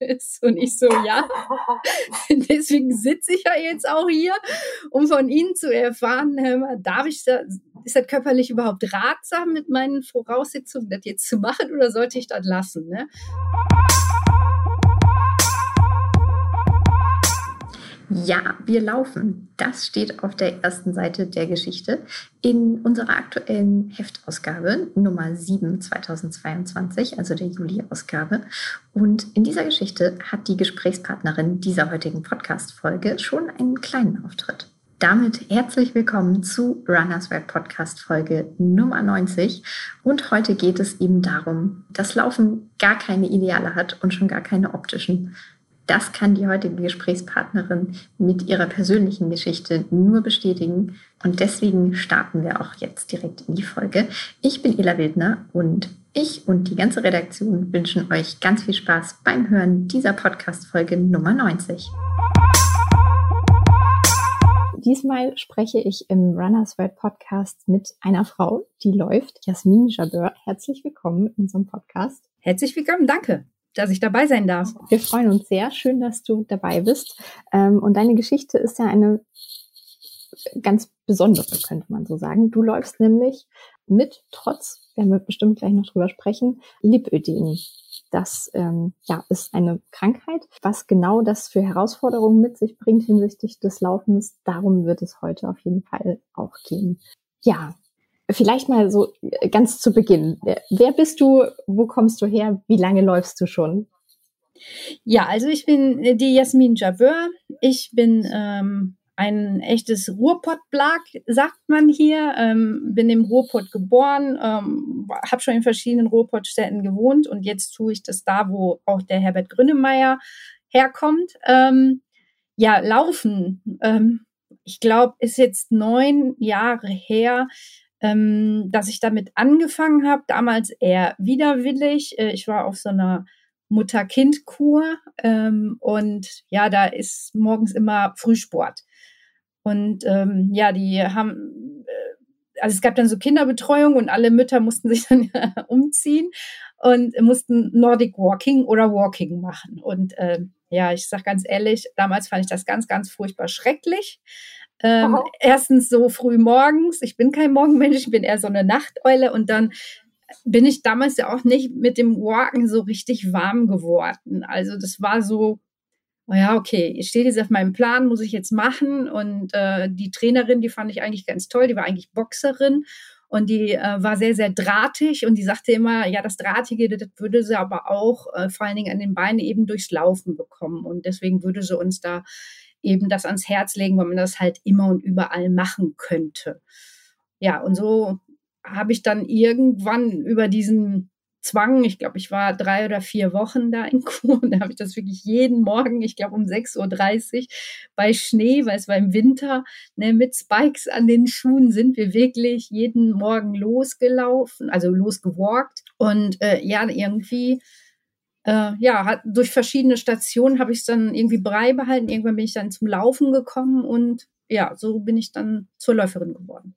ist. Und ich so, ja, deswegen sitze ich ja jetzt auch hier, um von Ihnen zu erfahren, darf ich da, ist das körperlich überhaupt ratsam mit meinen Voraussetzungen, das jetzt zu machen oder sollte ich das lassen? Ne? Ja, wir laufen. Das steht auf der ersten Seite der Geschichte in unserer aktuellen Heftausgabe Nummer 7 2022, also der Juli-Ausgabe. Und in dieser Geschichte hat die Gesprächspartnerin dieser heutigen Podcast-Folge schon einen kleinen Auftritt. Damit herzlich willkommen zu Runners World Podcast Folge Nummer 90. Und heute geht es eben darum, dass Laufen gar keine Ideale hat und schon gar keine optischen. Das kann die heutige Gesprächspartnerin mit ihrer persönlichen Geschichte nur bestätigen. Und deswegen starten wir auch jetzt direkt in die Folge. Ich bin Ela Wildner und ich und die ganze Redaktion wünschen euch ganz viel Spaß beim Hören dieser Podcast-Folge Nummer 90. Diesmal spreche ich im Runners World Podcast mit einer Frau, die läuft, Jasmin Jabeur. Herzlich willkommen in unserem Podcast. Herzlich willkommen, danke dass ich dabei sein darf. Wir freuen uns sehr. Schön, dass du dabei bist. Ähm, und deine Geschichte ist ja eine ganz besondere, könnte man so sagen. Du läufst nämlich mit, trotz, werden wir bestimmt gleich noch drüber sprechen, Lipödem. Das ähm, ja, ist eine Krankheit. Was genau das für Herausforderungen mit sich bringt hinsichtlich des Laufens, darum wird es heute auf jeden Fall auch gehen. Ja, Vielleicht mal so äh, ganz zu Beginn. Wer bist du? Wo kommst du her? Wie lange läufst du schon? Ja, also ich bin äh, die Jasmin Jabeur. Ich bin ähm, ein echtes Ruhrpott-Blag, sagt man hier. Ähm, bin im Ruhrpott geboren, ähm, habe schon in verschiedenen Ruhrpottstädten gewohnt und jetzt tue ich das da, wo auch der Herbert Grünemeyer herkommt. Ähm, ja, laufen. Ähm, ich glaube, ist jetzt neun Jahre her, ähm, dass ich damit angefangen habe, damals eher widerwillig. Äh, ich war auf so einer Mutter-Kind-Kur ähm, und ja, da ist morgens immer Frühsport. Und ähm, ja, die haben, äh, also es gab dann so Kinderbetreuung und alle Mütter mussten sich dann umziehen und mussten Nordic Walking oder Walking machen. Und äh, ja, ich sag ganz ehrlich, damals fand ich das ganz, ganz furchtbar schrecklich. Ähm, erstens so früh morgens. Ich bin kein Morgenmensch, ich bin eher so eine Nachteule. Und dann bin ich damals ja auch nicht mit dem Walken so richtig warm geworden. Also das war so, oh ja, okay, ich stehe jetzt auf meinem Plan, muss ich jetzt machen. Und äh, die Trainerin, die fand ich eigentlich ganz toll, die war eigentlich Boxerin. Und die äh, war sehr, sehr drahtig und die sagte immer, ja, das Drahtige, das würde sie aber auch äh, vor allen Dingen an den Beinen eben durchs Laufen bekommen. Und deswegen würde sie uns da eben das ans Herz legen, weil man das halt immer und überall machen könnte. Ja, und so habe ich dann irgendwann über diesen Zwang, ich glaube, ich war drei oder vier Wochen da in Kur und da habe ich das wirklich jeden Morgen, ich glaube um 6.30 Uhr bei Schnee, weil es war im Winter, ne, mit Spikes an den Schuhen sind wir wirklich jeden Morgen losgelaufen, also losgewalkt und äh, ja, irgendwie äh, ja, hat, durch verschiedene Stationen habe ich es dann irgendwie beibehalten. Irgendwann bin ich dann zum Laufen gekommen und ja, so bin ich dann zur Läuferin geworden.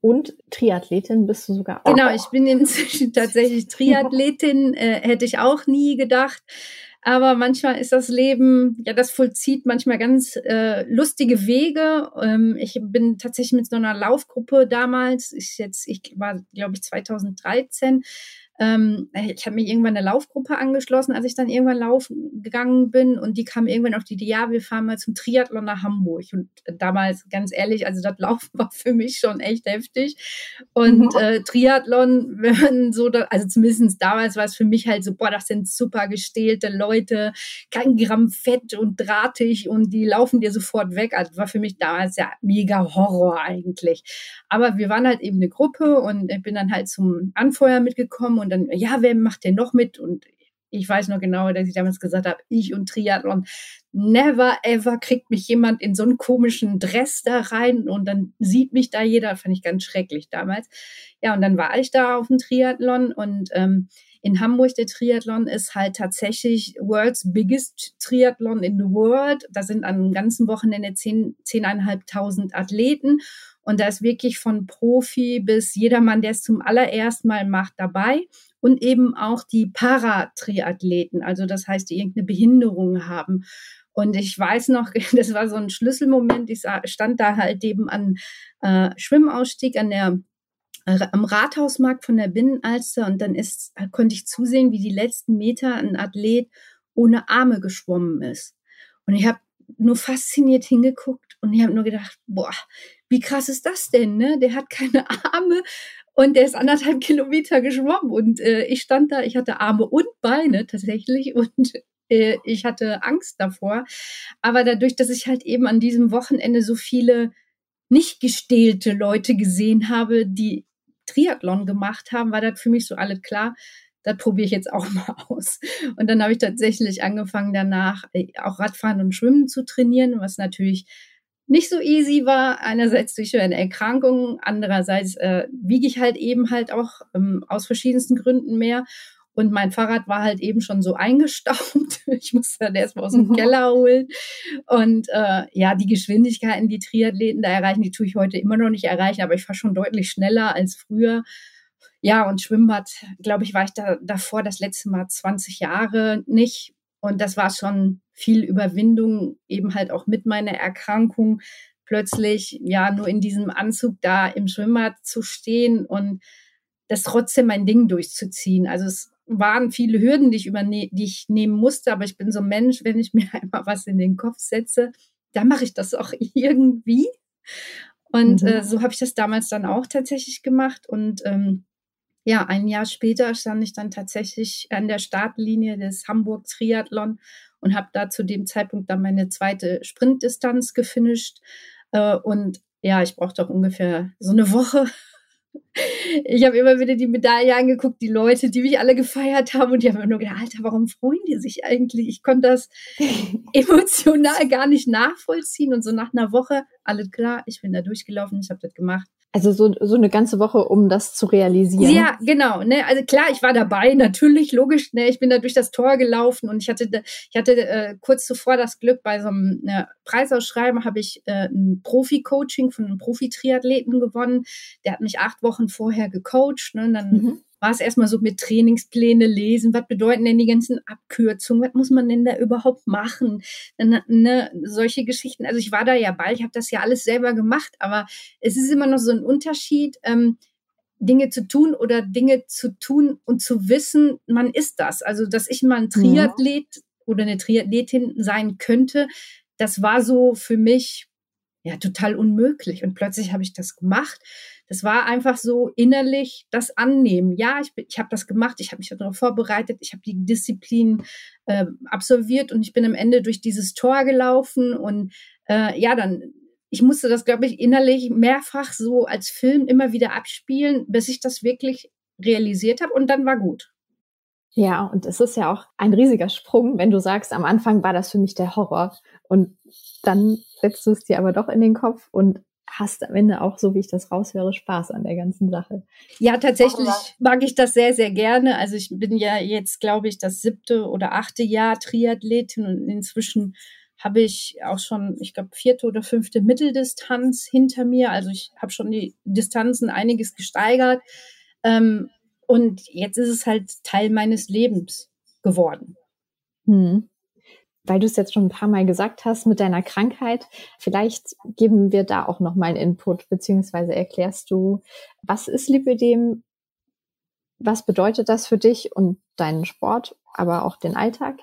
Und Triathletin bist du sogar auch. Genau, ich bin inzwischen tatsächlich Triathletin, äh, hätte ich auch nie gedacht. Aber manchmal ist das Leben, ja, das vollzieht manchmal ganz äh, lustige Wege. Ähm, ich bin tatsächlich mit so einer Laufgruppe damals, ich jetzt, ich war, glaube ich, 2013, ähm, ich habe mir irgendwann eine Laufgruppe angeschlossen, als ich dann irgendwann laufen gegangen bin und die kam irgendwann auf die Idee, ja, wir fahren mal zum Triathlon nach Hamburg. Und damals, ganz ehrlich, also das Laufen war für mich schon echt heftig. Und mhm. äh, Triathlon, wenn so, da, also zumindest damals war es für mich halt so, boah, das sind super gestählte Leute, kein Gramm Fett und drahtig und die laufen dir sofort weg. Also war für mich damals ja mega Horror eigentlich. Aber wir waren halt eben eine Gruppe und ich bin dann halt zum Anfeuer mitgekommen und dann, ja, wer macht denn noch mit? Und ich weiß noch genau, dass ich damals gesagt habe, ich und Triathlon, never ever kriegt mich jemand in so einen komischen Dress da rein und dann sieht mich da jeder, fand ich ganz schrecklich damals. Ja, und dann war ich da auf dem Triathlon und ähm, in Hamburg der Triathlon ist halt tatsächlich World's Biggest Triathlon in the World. Da sind an einem ganzen Wochenende zehn, zehneinhalbtausend Athleten. Und da ist wirklich von Profi bis jedermann, der es zum allerersten Mal macht, dabei. Und eben auch die Paratriathleten, also das heißt, die irgendeine Behinderung haben. Und ich weiß noch, das war so ein Schlüsselmoment. Ich stand da halt eben an äh, Schwimmausstieg an der am Rathausmarkt von der Binnenalster und dann ist, konnte ich zusehen, wie die letzten Meter ein Athlet ohne Arme geschwommen ist. Und ich habe nur fasziniert hingeguckt und ich habe nur gedacht, boah, wie krass ist das denn? Ne? Der hat keine Arme und der ist anderthalb Kilometer geschwommen und äh, ich stand da, ich hatte Arme und Beine tatsächlich und äh, ich hatte Angst davor. Aber dadurch, dass ich halt eben an diesem Wochenende so viele nicht gestählte Leute gesehen habe, die Triathlon gemacht haben, war das für mich so alles klar. Das probiere ich jetzt auch mal aus. Und dann habe ich tatsächlich angefangen, danach äh, auch Radfahren und Schwimmen zu trainieren, was natürlich nicht so easy war. Einerseits durch eine Erkrankung, andererseits äh, wiege ich halt eben halt auch ähm, aus verschiedensten Gründen mehr. Und mein Fahrrad war halt eben schon so eingestaubt. Ich musste dann erstmal aus dem mhm. Keller holen. Und äh, ja, die Geschwindigkeiten, die Triathleten da erreichen, die tue ich heute immer noch nicht erreichen, aber ich fahre schon deutlich schneller als früher. Ja, und Schwimmbad, glaube ich, war ich da davor das letzte Mal 20 Jahre nicht. Und das war schon viel Überwindung, eben halt auch mit meiner Erkrankung, plötzlich ja nur in diesem Anzug da im Schwimmbad zu stehen und das trotzdem mein Ding durchzuziehen. Also es waren viele Hürden, die ich, überne die ich nehmen musste, aber ich bin so ein Mensch, wenn ich mir einmal was in den Kopf setze, dann mache ich das auch irgendwie. Und mhm. äh, so habe ich das damals dann auch tatsächlich gemacht. Und ähm, ja, ein Jahr später stand ich dann tatsächlich an der Startlinie des Hamburg Triathlon und habe da zu dem Zeitpunkt dann meine zweite Sprintdistanz gefinisht. Äh, und ja, ich brauchte auch ungefähr so eine Woche, ich habe immer wieder die Medaille angeguckt, die Leute, die mich alle gefeiert haben und die haben immer nur gedacht, Alter, warum freuen die sich eigentlich? Ich konnte das emotional gar nicht nachvollziehen und so nach einer Woche, alles klar, ich bin da durchgelaufen, ich habe das gemacht. Also so, so eine ganze Woche, um das zu realisieren. Ja, genau. Ne? Also klar, ich war dabei, natürlich, logisch. Ne? Ich bin da durch das Tor gelaufen und ich hatte, ich hatte äh, kurz zuvor das Glück, bei so einem ne, Preisausschreiben habe ich äh, ein Profi-Coaching von einem Profi-Triathleten gewonnen. Der hat mich acht Wochen vorher gecoacht. Ne? Und dann mhm war es erstmal so mit Trainingspläne lesen, was bedeuten denn die ganzen Abkürzungen, was muss man denn da überhaupt machen, ne, ne, solche Geschichten. Also ich war da ja bald, ich habe das ja alles selber gemacht, aber es ist immer noch so ein Unterschied, ähm, Dinge zu tun oder Dinge zu tun und zu wissen, man ist das. Also dass ich mal ein Triathlet ja. oder eine Triathletin sein könnte, das war so für mich ja total unmöglich. Und plötzlich habe ich das gemacht das war einfach so innerlich das Annehmen. Ja, ich, ich habe das gemacht, ich habe mich darauf vorbereitet, ich habe die Disziplin äh, absolviert und ich bin am Ende durch dieses Tor gelaufen und äh, ja, dann ich musste das, glaube ich, innerlich mehrfach so als Film immer wieder abspielen, bis ich das wirklich realisiert habe und dann war gut. Ja, und es ist ja auch ein riesiger Sprung, wenn du sagst, am Anfang war das für mich der Horror und dann setzt du es dir aber doch in den Kopf und hast am Ende auch, so wie ich das raushöre, Spaß an der ganzen Sache. Ja, tatsächlich mag ich das sehr, sehr gerne. Also ich bin ja jetzt, glaube ich, das siebte oder achte Jahr Triathletin und inzwischen habe ich auch schon, ich glaube, vierte oder fünfte Mitteldistanz hinter mir. Also ich habe schon die Distanzen einiges gesteigert. Ähm, und jetzt ist es halt Teil meines Lebens geworden. Hm weil du es jetzt schon ein paar Mal gesagt hast mit deiner Krankheit, vielleicht geben wir da auch noch mal einen Input, beziehungsweise erklärst du, was ist Lipödem, was bedeutet das für dich und deinen Sport, aber auch den Alltag?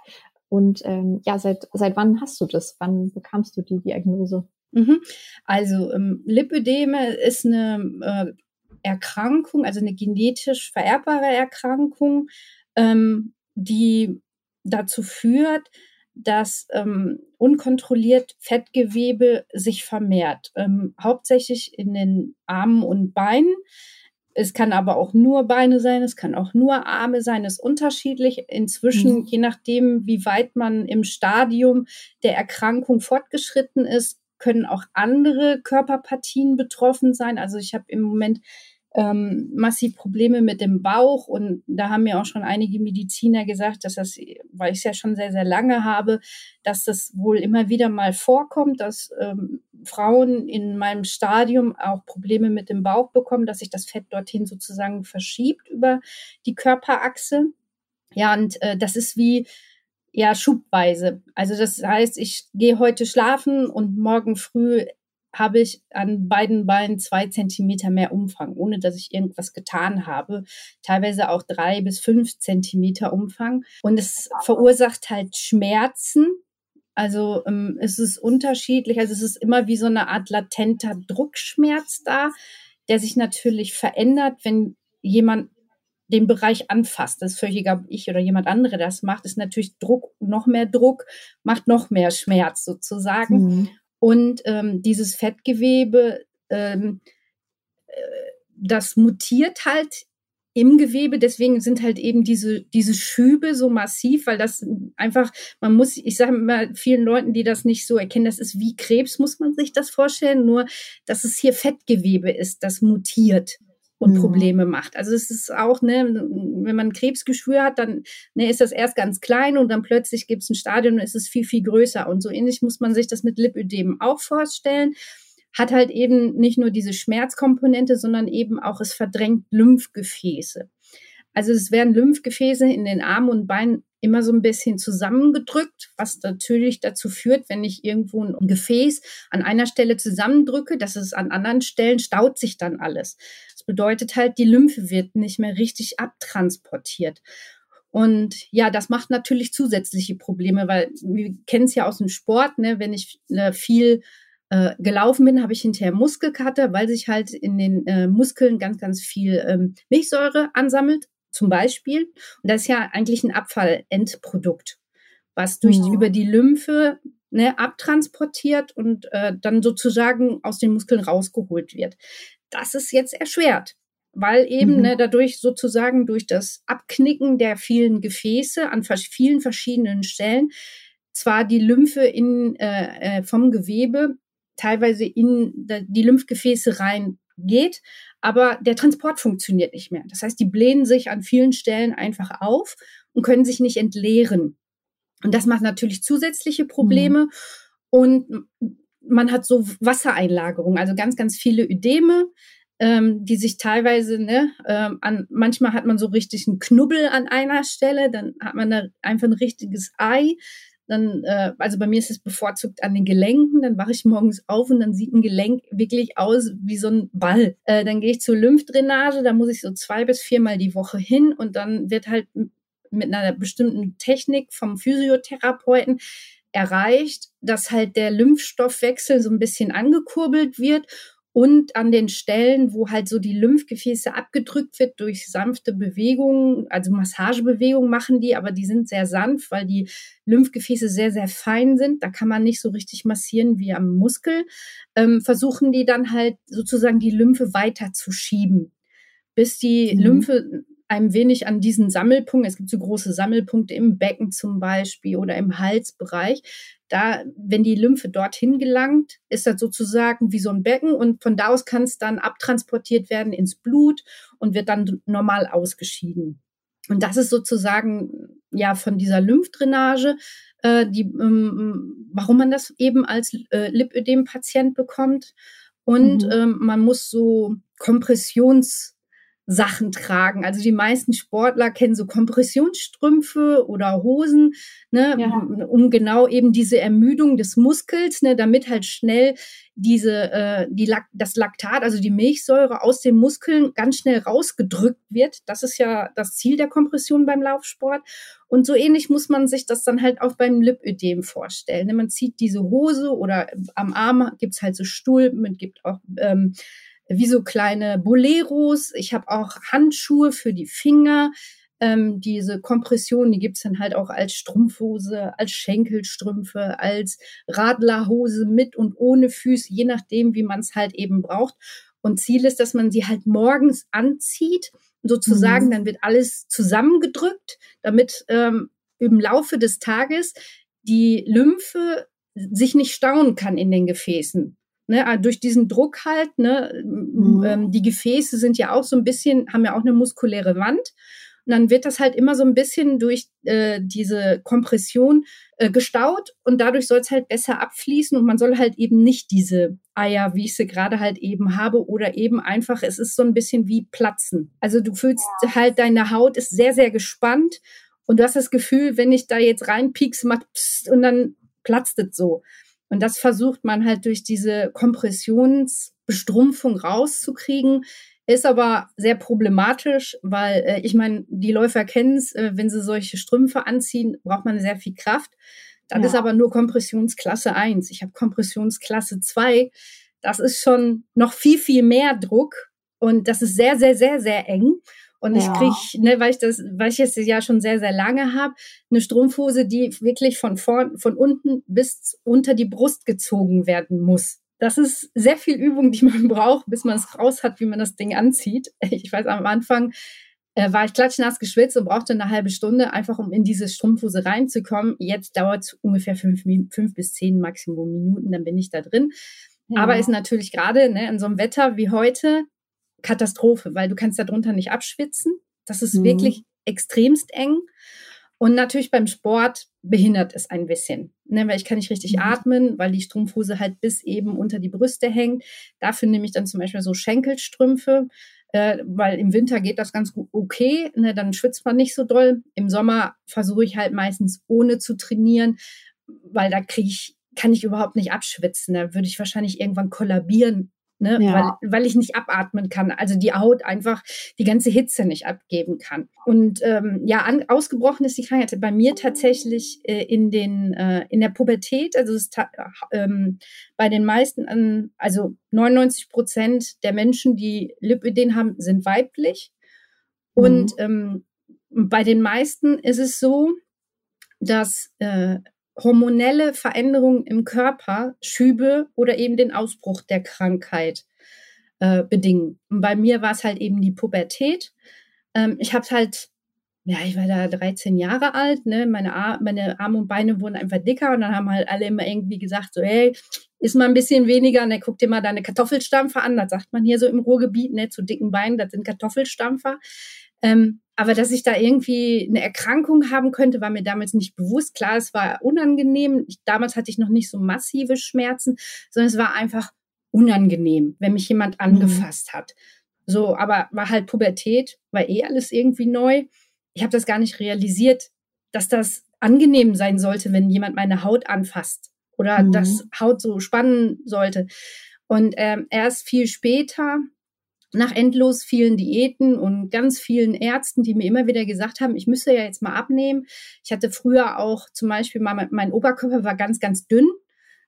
Und ähm, ja, seit, seit wann hast du das? Wann bekamst du die Diagnose? Mhm. Also ähm, Lipödeme ist eine äh, Erkrankung, also eine genetisch vererbbare Erkrankung, ähm, die dazu führt, dass ähm, unkontrolliert Fettgewebe sich vermehrt, ähm, hauptsächlich in den Armen und Beinen. Es kann aber auch nur Beine sein, es kann auch nur Arme sein, es ist unterschiedlich. Inzwischen, mhm. je nachdem, wie weit man im Stadium der Erkrankung fortgeschritten ist, können auch andere Körperpartien betroffen sein. Also ich habe im Moment ähm, massiv Probleme mit dem Bauch und da haben mir auch schon einige Mediziner gesagt, dass das, weil ich es ja schon sehr, sehr lange habe, dass das wohl immer wieder mal vorkommt, dass ähm, Frauen in meinem Stadium auch Probleme mit dem Bauch bekommen, dass sich das Fett dorthin sozusagen verschiebt über die Körperachse. Ja, und äh, das ist wie ja schubweise. Also das heißt, ich gehe heute schlafen und morgen früh habe ich an beiden Beinen zwei Zentimeter mehr Umfang, ohne dass ich irgendwas getan habe. Teilweise auch drei bis fünf Zentimeter Umfang. Und es verursacht halt Schmerzen. Also ähm, es ist unterschiedlich. Also es ist immer wie so eine Art latenter Druckschmerz da, der sich natürlich verändert, wenn jemand den Bereich anfasst. Das ist völlig egal, ob ich oder jemand andere das macht, ist natürlich Druck, noch mehr Druck, macht noch mehr Schmerz sozusagen. Mhm. Und ähm, dieses Fettgewebe, ähm, äh, das mutiert halt im Gewebe, deswegen sind halt eben diese, diese Schübe so massiv, weil das einfach, man muss, ich sage immer vielen Leuten, die das nicht so erkennen, das ist wie Krebs, muss man sich das vorstellen, nur dass es hier Fettgewebe ist, das mutiert und mhm. Probleme macht. Also es ist auch, ne, wenn man Krebsgeschwür hat, dann ne, ist das erst ganz klein und dann plötzlich gibt es ein Stadion und ist es viel, viel größer. Und so ähnlich muss man sich das mit Lipödem auch vorstellen. Hat halt eben nicht nur diese Schmerzkomponente, sondern eben auch, es verdrängt Lymphgefäße. Also es werden Lymphgefäße in den Armen und Beinen immer so ein bisschen zusammengedrückt, was natürlich dazu führt, wenn ich irgendwo ein Gefäß an einer Stelle zusammendrücke, dass es an anderen Stellen staut sich dann alles. Bedeutet halt, die Lymphe wird nicht mehr richtig abtransportiert. Und ja, das macht natürlich zusätzliche Probleme, weil wir kennen es ja aus dem Sport, ne, wenn ich äh, viel äh, gelaufen bin, habe ich hinterher Muskelkater, weil sich halt in den äh, Muskeln ganz, ganz viel ähm, Milchsäure ansammelt, zum Beispiel. Und das ist ja eigentlich ein Abfallendprodukt, was durch mhm. über die Lymphe ne, abtransportiert und äh, dann sozusagen aus den Muskeln rausgeholt wird das ist jetzt erschwert, weil eben mhm. ne, dadurch sozusagen durch das Abknicken der vielen Gefäße an vielen verschiedenen Stellen zwar die Lymphe in, äh, äh vom Gewebe teilweise in die Lymphgefäße rein geht, aber der Transport funktioniert nicht mehr. Das heißt, die blähen sich an vielen Stellen einfach auf und können sich nicht entleeren. Und das macht natürlich zusätzliche Probleme. Mhm. Und man hat so Wassereinlagerungen, also ganz, ganz viele Ödeme, ähm, die sich teilweise, ne, ähm, an, manchmal hat man so richtig einen Knubbel an einer Stelle, dann hat man da einfach ein richtiges Ei. Dann, äh, also bei mir ist es bevorzugt an den Gelenken, dann wache ich morgens auf und dann sieht ein Gelenk wirklich aus wie so ein Ball. Äh, dann gehe ich zur Lymphdrainage, da muss ich so zwei bis viermal die Woche hin und dann wird halt mit einer bestimmten Technik vom Physiotherapeuten erreicht, dass halt der Lymphstoffwechsel so ein bisschen angekurbelt wird und an den Stellen, wo halt so die Lymphgefäße abgedrückt wird durch sanfte Bewegungen, also Massagebewegungen machen die, aber die sind sehr sanft, weil die Lymphgefäße sehr, sehr fein sind. Da kann man nicht so richtig massieren wie am Muskel. Ähm, versuchen die dann halt sozusagen die Lymphe weiter zu schieben, bis die mhm. Lymphe ein wenig an diesen Sammelpunkt, es gibt so große Sammelpunkte im Becken zum Beispiel oder im Halsbereich, da, wenn die Lymphe dorthin gelangt, ist das sozusagen wie so ein Becken und von da aus kann es dann abtransportiert werden ins Blut und wird dann normal ausgeschieden. Und das ist sozusagen ja von dieser Lymphdrainage, äh, die, ähm, warum man das eben als äh, Lipödem-Patient bekommt. Und mhm. ähm, man muss so Kompressions Sachen tragen. Also die meisten Sportler kennen so Kompressionsstrümpfe oder Hosen, ne, ja. um genau eben diese Ermüdung des Muskels, ne, damit halt schnell diese äh, die Lak das Laktat, also die Milchsäure aus den Muskeln ganz schnell rausgedrückt wird. Das ist ja das Ziel der Kompression beim Laufsport. Und so ähnlich muss man sich das dann halt auch beim Lipödem vorstellen. Ne, man zieht diese Hose oder am Arm gibt's halt so Stuhl, man gibt auch ähm, wie so kleine Boleros. Ich habe auch Handschuhe für die Finger. Ähm, diese Kompression, die gibt's dann halt auch als Strumpfhose, als Schenkelstrümpfe, als Radlerhose mit und ohne Füße, je nachdem, wie man es halt eben braucht. Und Ziel ist, dass man sie halt morgens anzieht, sozusagen, mhm. dann wird alles zusammengedrückt, damit ähm, im Laufe des Tages die Lymphe sich nicht stauen kann in den Gefäßen Ne, ah, durch diesen Druck halt, ne, mhm. ähm, die Gefäße sind ja auch so ein bisschen, haben ja auch eine muskuläre Wand. Und dann wird das halt immer so ein bisschen durch äh, diese Kompression äh, gestaut und dadurch soll es halt besser abfließen und man soll halt eben nicht diese Eier, wie ich sie gerade halt eben habe, oder eben einfach, es ist so ein bisschen wie Platzen. Also du fühlst halt, deine Haut ist sehr, sehr gespannt und du hast das Gefühl, wenn ich da jetzt reinpiekse, macht pst, und dann platzt es so. Und das versucht man halt durch diese Kompressionsbestrumpfung rauszukriegen. Ist aber sehr problematisch, weil äh, ich meine, die Läufer kennen es, äh, wenn sie solche Strümpfe anziehen, braucht man sehr viel Kraft. Das ja. ist aber nur Kompressionsklasse 1. Ich habe Kompressionsklasse 2. Das ist schon noch viel, viel mehr Druck und das ist sehr, sehr, sehr, sehr eng. Und ja. ich kriege, ne, weil ich das, weil ich es ja schon sehr, sehr lange habe, eine Strumpfhose, die wirklich von vorn, von unten bis unter die Brust gezogen werden muss. Das ist sehr viel Übung, die man braucht, bis man es raus hat, wie man das Ding anzieht. Ich weiß, am Anfang äh, war ich klatschnass geschwitzt und brauchte eine halbe Stunde, einfach um in diese Strumpfhose reinzukommen. Jetzt dauert es ungefähr fünf, fünf bis zehn Maximum Minuten, dann bin ich da drin. Ja. Aber ist natürlich gerade ne, in so einem Wetter wie heute Katastrophe, weil du kannst darunter nicht abschwitzen. Das ist mhm. wirklich extremst eng. Und natürlich beim Sport behindert es ein bisschen, ne, weil ich kann nicht richtig mhm. atmen, weil die Strumpfhose halt bis eben unter die Brüste hängt. Dafür nehme ich dann zum Beispiel so Schenkelstrümpfe, äh, weil im Winter geht das ganz gut okay, ne, dann schwitzt man nicht so doll. Im Sommer versuche ich halt meistens ohne zu trainieren, weil da kriege ich kann ich überhaupt nicht abschwitzen. Da würde ich wahrscheinlich irgendwann kollabieren ne? Ja. weil, weil ich nicht abatmen kann. Also die Haut einfach die ganze Hitze nicht abgeben kann. Und ähm, ja, an, ausgebrochen ist die Krankheit bei mir tatsächlich äh, in den äh, in der Pubertät. Also es ähm, bei den meisten, an, also 99 Prozent der Menschen, die Lipödem haben, sind weiblich. Mhm. Und ähm, bei den meisten ist es so, dass äh, hormonelle Veränderungen im Körper Schübe oder eben den Ausbruch der Krankheit äh, bedingen. Und bei mir war es halt eben die Pubertät. Ähm, ich habe halt, ja, ich war da 13 Jahre alt, ne? meine, Ar meine Arme und Beine wurden einfach dicker und dann haben halt alle immer irgendwie gesagt, so, hey, ist mal ein bisschen weniger, ne, guck dir mal deine Kartoffelstampfer an, das sagt man hier so im Ruhrgebiet, ne, zu dicken Beinen, das sind Kartoffelstampfer. Ähm, aber dass ich da irgendwie eine Erkrankung haben könnte, war mir damals nicht bewusst. Klar, es war unangenehm. Ich, damals hatte ich noch nicht so massive Schmerzen, sondern es war einfach unangenehm, wenn mich jemand mhm. angefasst mhm. hat. So, aber war halt Pubertät, war eh alles irgendwie neu. Ich habe das gar nicht realisiert, dass das angenehm sein sollte, wenn jemand meine Haut anfasst oder mhm. das Haut so spannen sollte. Und ähm, erst viel später nach endlos vielen Diäten und ganz vielen Ärzten, die mir immer wieder gesagt haben, ich müsse ja jetzt mal abnehmen. Ich hatte früher auch zum Beispiel mal, mein Oberkörper war ganz, ganz dünn,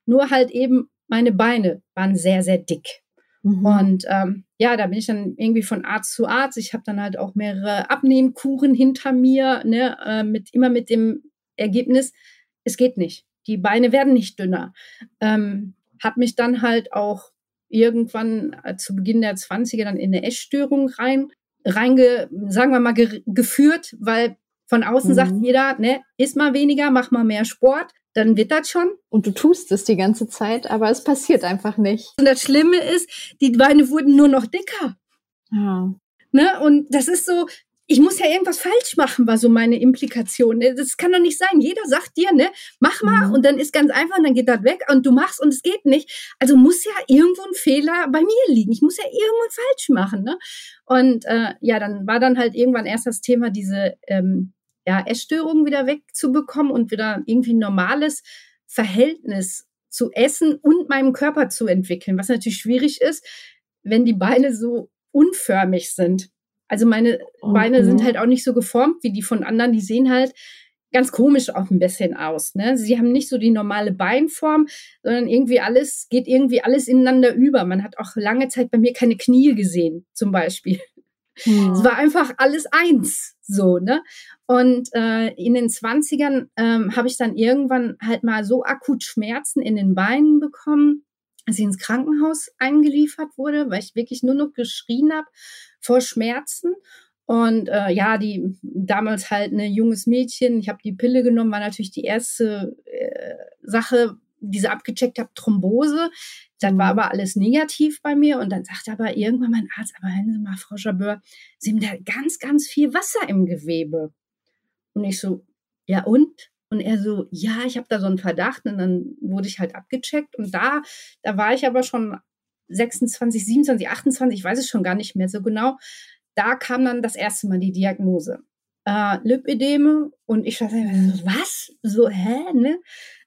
nur halt eben meine Beine waren sehr, sehr dick. Mhm. Und ähm, ja, da bin ich dann irgendwie von Arzt zu Arzt. Ich habe dann halt auch mehrere Abnehmkuren hinter mir, ne, äh, mit immer mit dem Ergebnis, es geht nicht. Die Beine werden nicht dünner. Ähm, hat mich dann halt auch irgendwann äh, zu Beginn der 20er dann in eine Essstörung rein, reinge, sagen wir mal, ge geführt, weil von außen mhm. sagt jeder, ne, iss mal weniger, mach mal mehr Sport, dann wird das schon. Und du tust es die ganze Zeit, aber es passiert einfach nicht. Und das Schlimme ist, die Beine wurden nur noch dicker. Ja. Ne? Und das ist so, ich muss ja irgendwas falsch machen, war so meine Implikation. Ne? Das kann doch nicht sein. Jeder sagt dir, ne, mach mal mhm. und dann ist ganz einfach und dann geht das weg und du machst und es geht nicht. Also muss ja irgendwo ein Fehler bei mir liegen. Ich muss ja irgendwo falsch machen. Ne? Und äh, ja, dann war dann halt irgendwann erst das Thema, diese ähm, ja, Essstörungen wieder wegzubekommen und wieder irgendwie ein normales Verhältnis zu Essen und meinem Körper zu entwickeln, was natürlich schwierig ist, wenn die Beine so unförmig sind. Also meine okay. Beine sind halt auch nicht so geformt wie die von anderen. Die sehen halt ganz komisch auch ein bisschen aus. Ne? Sie haben nicht so die normale Beinform, sondern irgendwie alles, geht irgendwie alles ineinander über. Man hat auch lange Zeit bei mir keine Knie gesehen, zum Beispiel. Hm. Es war einfach alles eins, so, ne? Und äh, in den Zwanzigern ähm, habe ich dann irgendwann halt mal so akut Schmerzen in den Beinen bekommen, als ich ins Krankenhaus eingeliefert wurde, weil ich wirklich nur noch geschrien habe vor Schmerzen. Und äh, ja, die damals halt ein ne, junges Mädchen, ich habe die Pille genommen, war natürlich die erste äh, Sache, diese abgecheckt habe, Thrombose. Das war aber alles negativ bei mir. Und dann sagte aber irgendwann mein Arzt, aber hören Sie mal, Frau Jabeur, Sie haben da ganz, ganz viel Wasser im Gewebe. Und ich so, ja und? Und er so, ja, ich habe da so einen Verdacht. Und dann wurde ich halt abgecheckt. Und da, da war ich aber schon 26, 27, 28, ich weiß es schon gar nicht mehr so genau. Da kam dann das erste Mal die Diagnose. Äh, Lipödeme. Und ich dachte, was? So, hä? Ne?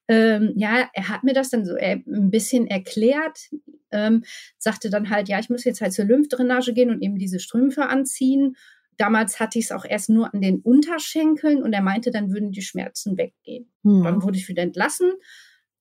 Ähm, ja, er hat mir das dann so äh, ein bisschen erklärt, ähm, sagte dann halt, ja, ich muss jetzt halt zur Lymphdrainage gehen und eben diese Strümpfe anziehen. Damals hatte ich es auch erst nur an den Unterschenkeln und er meinte, dann würden die Schmerzen weggehen. Hm. Dann wurde ich wieder entlassen.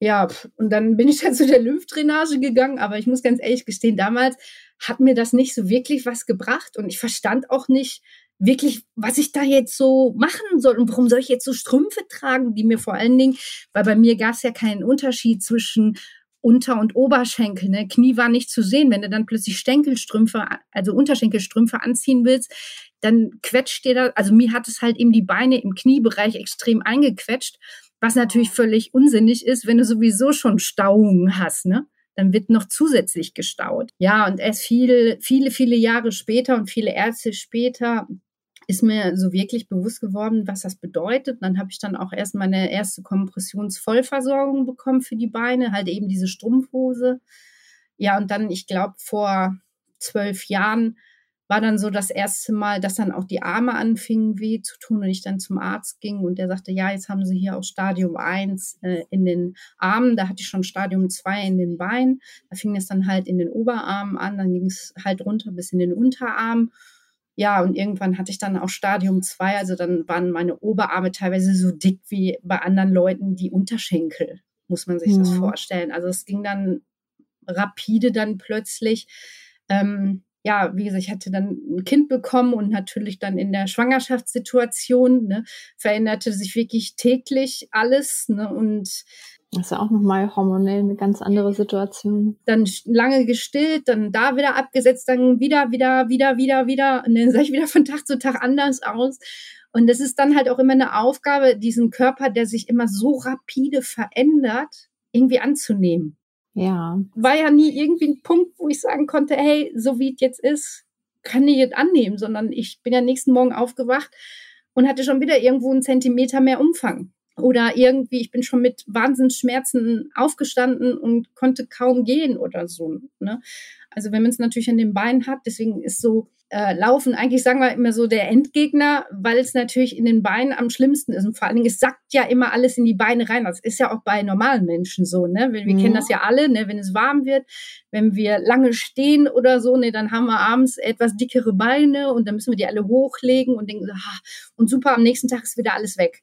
Ja, und dann bin ich dann zu der Lymphdrainage gegangen, aber ich muss ganz ehrlich gestehen, damals hat mir das nicht so wirklich was gebracht und ich verstand auch nicht wirklich, was ich da jetzt so machen soll und warum soll ich jetzt so Strümpfe tragen, die mir vor allen Dingen, weil bei mir gab es ja keinen Unterschied zwischen unter- und Oberschenkel. Ne? Knie war nicht zu sehen. Wenn du dann plötzlich Stänkelstrümpfe, also Unterschenkelstrümpfe anziehen willst, dann quetscht dir da, also mir hat es halt eben die Beine im Kniebereich extrem eingequetscht, was natürlich völlig unsinnig ist, wenn du sowieso schon Stauungen hast, ne? Dann wird noch zusätzlich gestaut. Ja, und erst viele, viele, viele Jahre später und viele Ärzte später ist mir so wirklich bewusst geworden, was das bedeutet. Dann habe ich dann auch erst meine erste Kompressionsvollversorgung bekommen für die Beine, halt eben diese Strumpfhose. Ja, und dann, ich glaube, vor zwölf Jahren war dann so das erste Mal, dass dann auch die Arme anfingen weh zu tun und ich dann zum Arzt ging und der sagte, ja, jetzt haben sie hier auch Stadium 1 äh, in den Armen, da hatte ich schon Stadium 2 in den Beinen, da fing es dann halt in den Oberarmen an, dann ging es halt runter bis in den Unterarm ja, und irgendwann hatte ich dann auch Stadium 2, also dann waren meine Oberarme teilweise so dick wie bei anderen Leuten die Unterschenkel, muss man sich ja. das vorstellen. Also es ging dann rapide dann plötzlich. Ähm, ja, wie gesagt, ich hatte dann ein Kind bekommen und natürlich dann in der Schwangerschaftssituation ne, veränderte sich wirklich täglich alles. Ne, und das ist ja auch nochmal hormonell eine ganz andere Situation. Dann lange gestillt, dann da wieder abgesetzt, dann wieder, wieder, wieder, wieder, wieder. Und dann sah ich wieder von Tag zu Tag anders aus. Und das ist dann halt auch immer eine Aufgabe, diesen Körper, der sich immer so rapide verändert, irgendwie anzunehmen. Ja. War ja nie irgendwie ein Punkt, wo ich sagen konnte, hey, so wie es jetzt ist, kann ich jetzt annehmen, sondern ich bin ja nächsten Morgen aufgewacht und hatte schon wieder irgendwo einen Zentimeter mehr Umfang. Oder irgendwie, ich bin schon mit Wahnsinnsschmerzen aufgestanden und konnte kaum gehen oder so. Ne? Also wenn man es natürlich an den Beinen hat, deswegen ist so äh, Laufen eigentlich, sagen wir immer so, der Endgegner, weil es natürlich in den Beinen am schlimmsten ist. Und vor allen Dingen, es sackt ja immer alles in die Beine rein. Das ist ja auch bei normalen Menschen so. Ne? Wir, wir mhm. kennen das ja alle, ne? wenn es warm wird, wenn wir lange stehen oder so, ne, dann haben wir abends etwas dickere Beine und dann müssen wir die alle hochlegen und denken, ah, und super, am nächsten Tag ist wieder alles weg.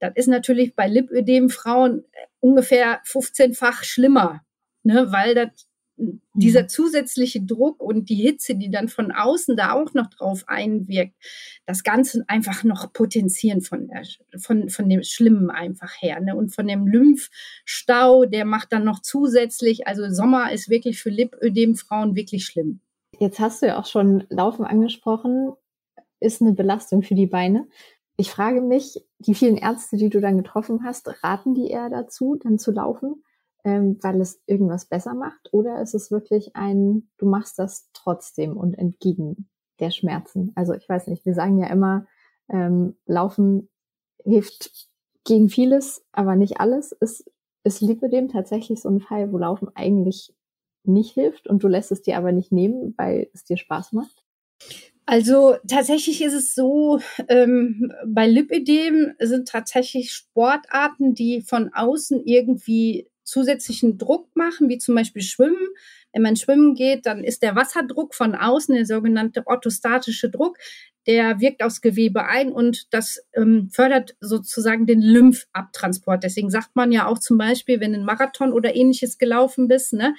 Das ist natürlich bei Lipödem-Frauen äh, ungefähr 15-fach schlimmer, ne, weil das dieser mhm. zusätzliche Druck und die Hitze, die dann von außen da auch noch drauf einwirkt, das Ganze einfach noch potenzieren von, der, von, von dem Schlimmen einfach her. Ne? Und von dem Lymphstau, der macht dann noch zusätzlich, also Sommer ist wirklich für Lipödem-Frauen wirklich schlimm. Jetzt hast du ja auch schon Laufen angesprochen, ist eine Belastung für die Beine. Ich frage mich, die vielen Ärzte, die du dann getroffen hast, raten die eher dazu, dann zu laufen, ähm, weil es irgendwas besser macht? Oder ist es wirklich ein, du machst das trotzdem und entgegen der Schmerzen? Also ich weiß nicht, wir sagen ja immer, ähm, Laufen hilft gegen vieles, aber nicht alles. Ist, ist Lipidem tatsächlich so ein Fall, wo Laufen eigentlich nicht hilft und du lässt es dir aber nicht nehmen, weil es dir Spaß macht? Also tatsächlich ist es so, ähm, bei Lipödem sind tatsächlich Sportarten, die von außen irgendwie zusätzlichen Druck machen, wie zum Beispiel Schwimmen. Wenn man schwimmen geht, dann ist der Wasserdruck von außen, der sogenannte orthostatische Druck, der wirkt aufs Gewebe ein und das ähm, fördert sozusagen den Lymphabtransport. Deswegen sagt man ja auch zum Beispiel, wenn ein Marathon oder ähnliches gelaufen bist, ne,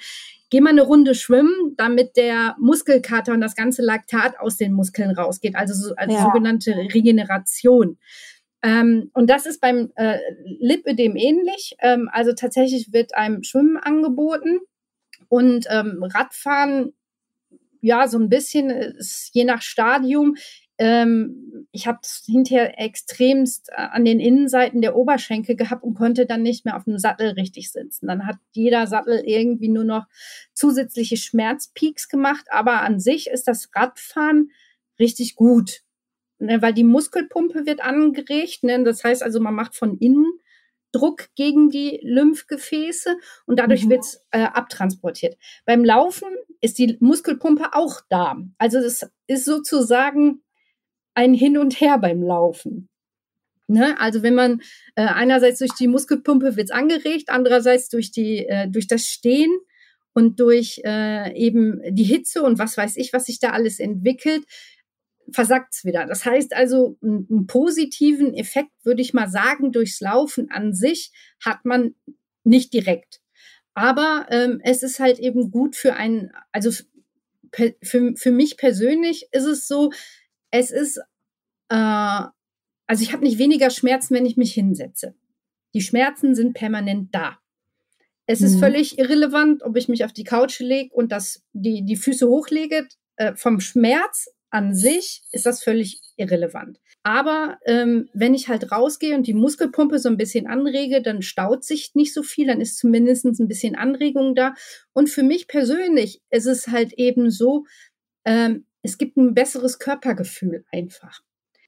geh mal eine Runde schwimmen, damit der Muskelkater und das ganze Laktat aus den Muskeln rausgeht, also so, als ja. sogenannte Regeneration. Ähm, und das ist beim äh, Lipödem ähnlich. Ähm, also tatsächlich wird einem Schwimmen angeboten und ähm, Radfahren, ja, so ein bisschen ist je nach Stadium ähm, ich habe es hinterher extremst äh, an den Innenseiten der Oberschenkel gehabt und konnte dann nicht mehr auf dem Sattel richtig sitzen. Dann hat jeder Sattel irgendwie nur noch zusätzliche Schmerzpeaks gemacht, aber an sich ist das Radfahren richtig gut, ne, weil die Muskelpumpe wird angeregt. Ne, das heißt also, man macht von innen Druck gegen die Lymphgefäße und dadurch mhm. wird es äh, abtransportiert. Beim Laufen ist die Muskelpumpe auch da. Also das ist sozusagen ein Hin und Her beim Laufen. Ne? Also wenn man äh, einerseits durch die Muskelpumpe wird es angeregt, andererseits durch die äh, durch das Stehen und durch äh, eben die Hitze und was weiß ich, was sich da alles entwickelt, versackt es wieder. Das heißt also, einen positiven Effekt, würde ich mal sagen, durchs Laufen an sich hat man nicht direkt. Aber ähm, es ist halt eben gut für einen, also für, für mich persönlich ist es so, es ist, äh, also ich habe nicht weniger Schmerzen, wenn ich mich hinsetze. Die Schmerzen sind permanent da. Es mhm. ist völlig irrelevant, ob ich mich auf die Couch lege und das, die, die Füße hochlege. Äh, vom Schmerz an sich ist das völlig irrelevant. Aber ähm, wenn ich halt rausgehe und die Muskelpumpe so ein bisschen anrege, dann staut sich nicht so viel, dann ist zumindest ein bisschen Anregung da. Und für mich persönlich ist es halt eben so, ähm, es gibt ein besseres Körpergefühl einfach.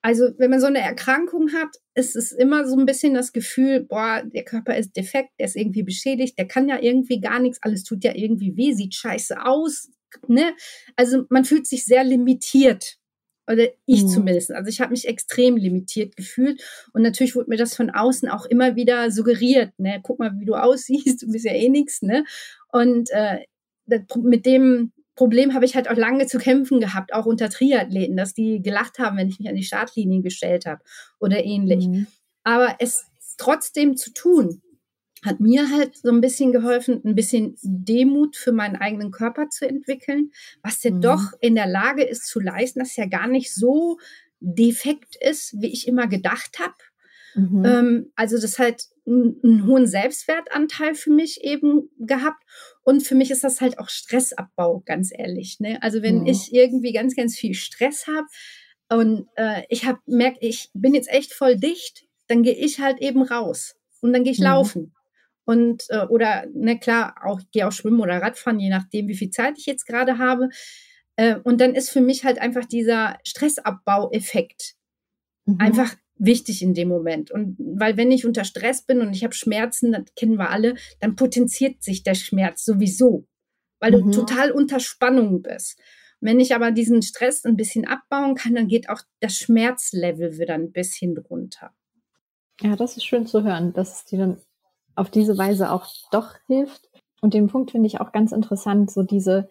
Also wenn man so eine Erkrankung hat, ist es immer so ein bisschen das Gefühl, boah, der Körper ist defekt, der ist irgendwie beschädigt, der kann ja irgendwie gar nichts, alles tut ja irgendwie weh, sieht scheiße aus, ne? Also man fühlt sich sehr limitiert. Oder ich mhm. zumindest. Also ich habe mich extrem limitiert gefühlt. Und natürlich wurde mir das von außen auch immer wieder suggeriert. Ne? Guck mal, wie du aussiehst, du bist ja eh nichts. Ne? Und äh, mit dem Problem habe ich halt auch lange zu kämpfen gehabt, auch unter Triathleten, dass die gelacht haben, wenn ich mich an die Startlinien gestellt habe oder ähnlich. Mhm. Aber es trotzdem zu tun, hat mir halt so ein bisschen geholfen, ein bisschen Demut für meinen eigenen Körper zu entwickeln, was der mhm. doch in der Lage ist zu leisten, dass ja gar nicht so defekt ist, wie ich immer gedacht habe. Mhm. Ähm, also das hat einen hohen Selbstwertanteil für mich eben gehabt. Und für mich ist das halt auch Stressabbau, ganz ehrlich. Ne? Also wenn mhm. ich irgendwie ganz, ganz viel Stress habe und äh, ich habe merke, ich bin jetzt echt voll dicht, dann gehe ich halt eben raus und dann gehe ich mhm. laufen und äh, oder ne klar auch gehe auch schwimmen oder Radfahren, je nachdem, wie viel Zeit ich jetzt gerade habe. Äh, und dann ist für mich halt einfach dieser Stressabbaueffekt mhm. einfach wichtig in dem Moment. Und weil wenn ich unter Stress bin und ich habe Schmerzen, das kennen wir alle, dann potenziert sich der Schmerz sowieso, weil mhm. du total unter Spannung bist. Wenn ich aber diesen Stress ein bisschen abbauen kann, dann geht auch das Schmerzlevel wieder ein bisschen runter. Ja, das ist schön zu hören, dass es dir dann auf diese Weise auch doch hilft. Und den Punkt finde ich auch ganz interessant, so diese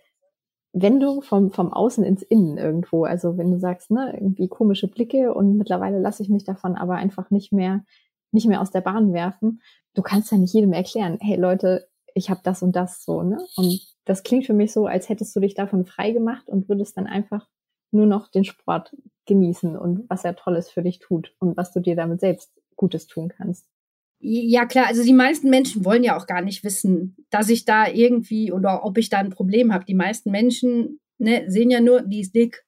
Wendung vom, vom Außen ins Innen irgendwo. Also wenn du sagst, ne, irgendwie komische Blicke und mittlerweile lasse ich mich davon aber einfach nicht mehr, nicht mehr aus der Bahn werfen. Du kannst ja nicht jedem erklären, hey Leute, ich habe das und das so, ne? Und das klingt für mich so, als hättest du dich davon frei gemacht und würdest dann einfach nur noch den Sport genießen und was er Tolles für dich tut und was du dir damit selbst Gutes tun kannst. Ja, klar, also die meisten Menschen wollen ja auch gar nicht wissen, dass ich da irgendwie oder ob ich da ein Problem habe. Die meisten Menschen ne, sehen ja nur, die ist dick.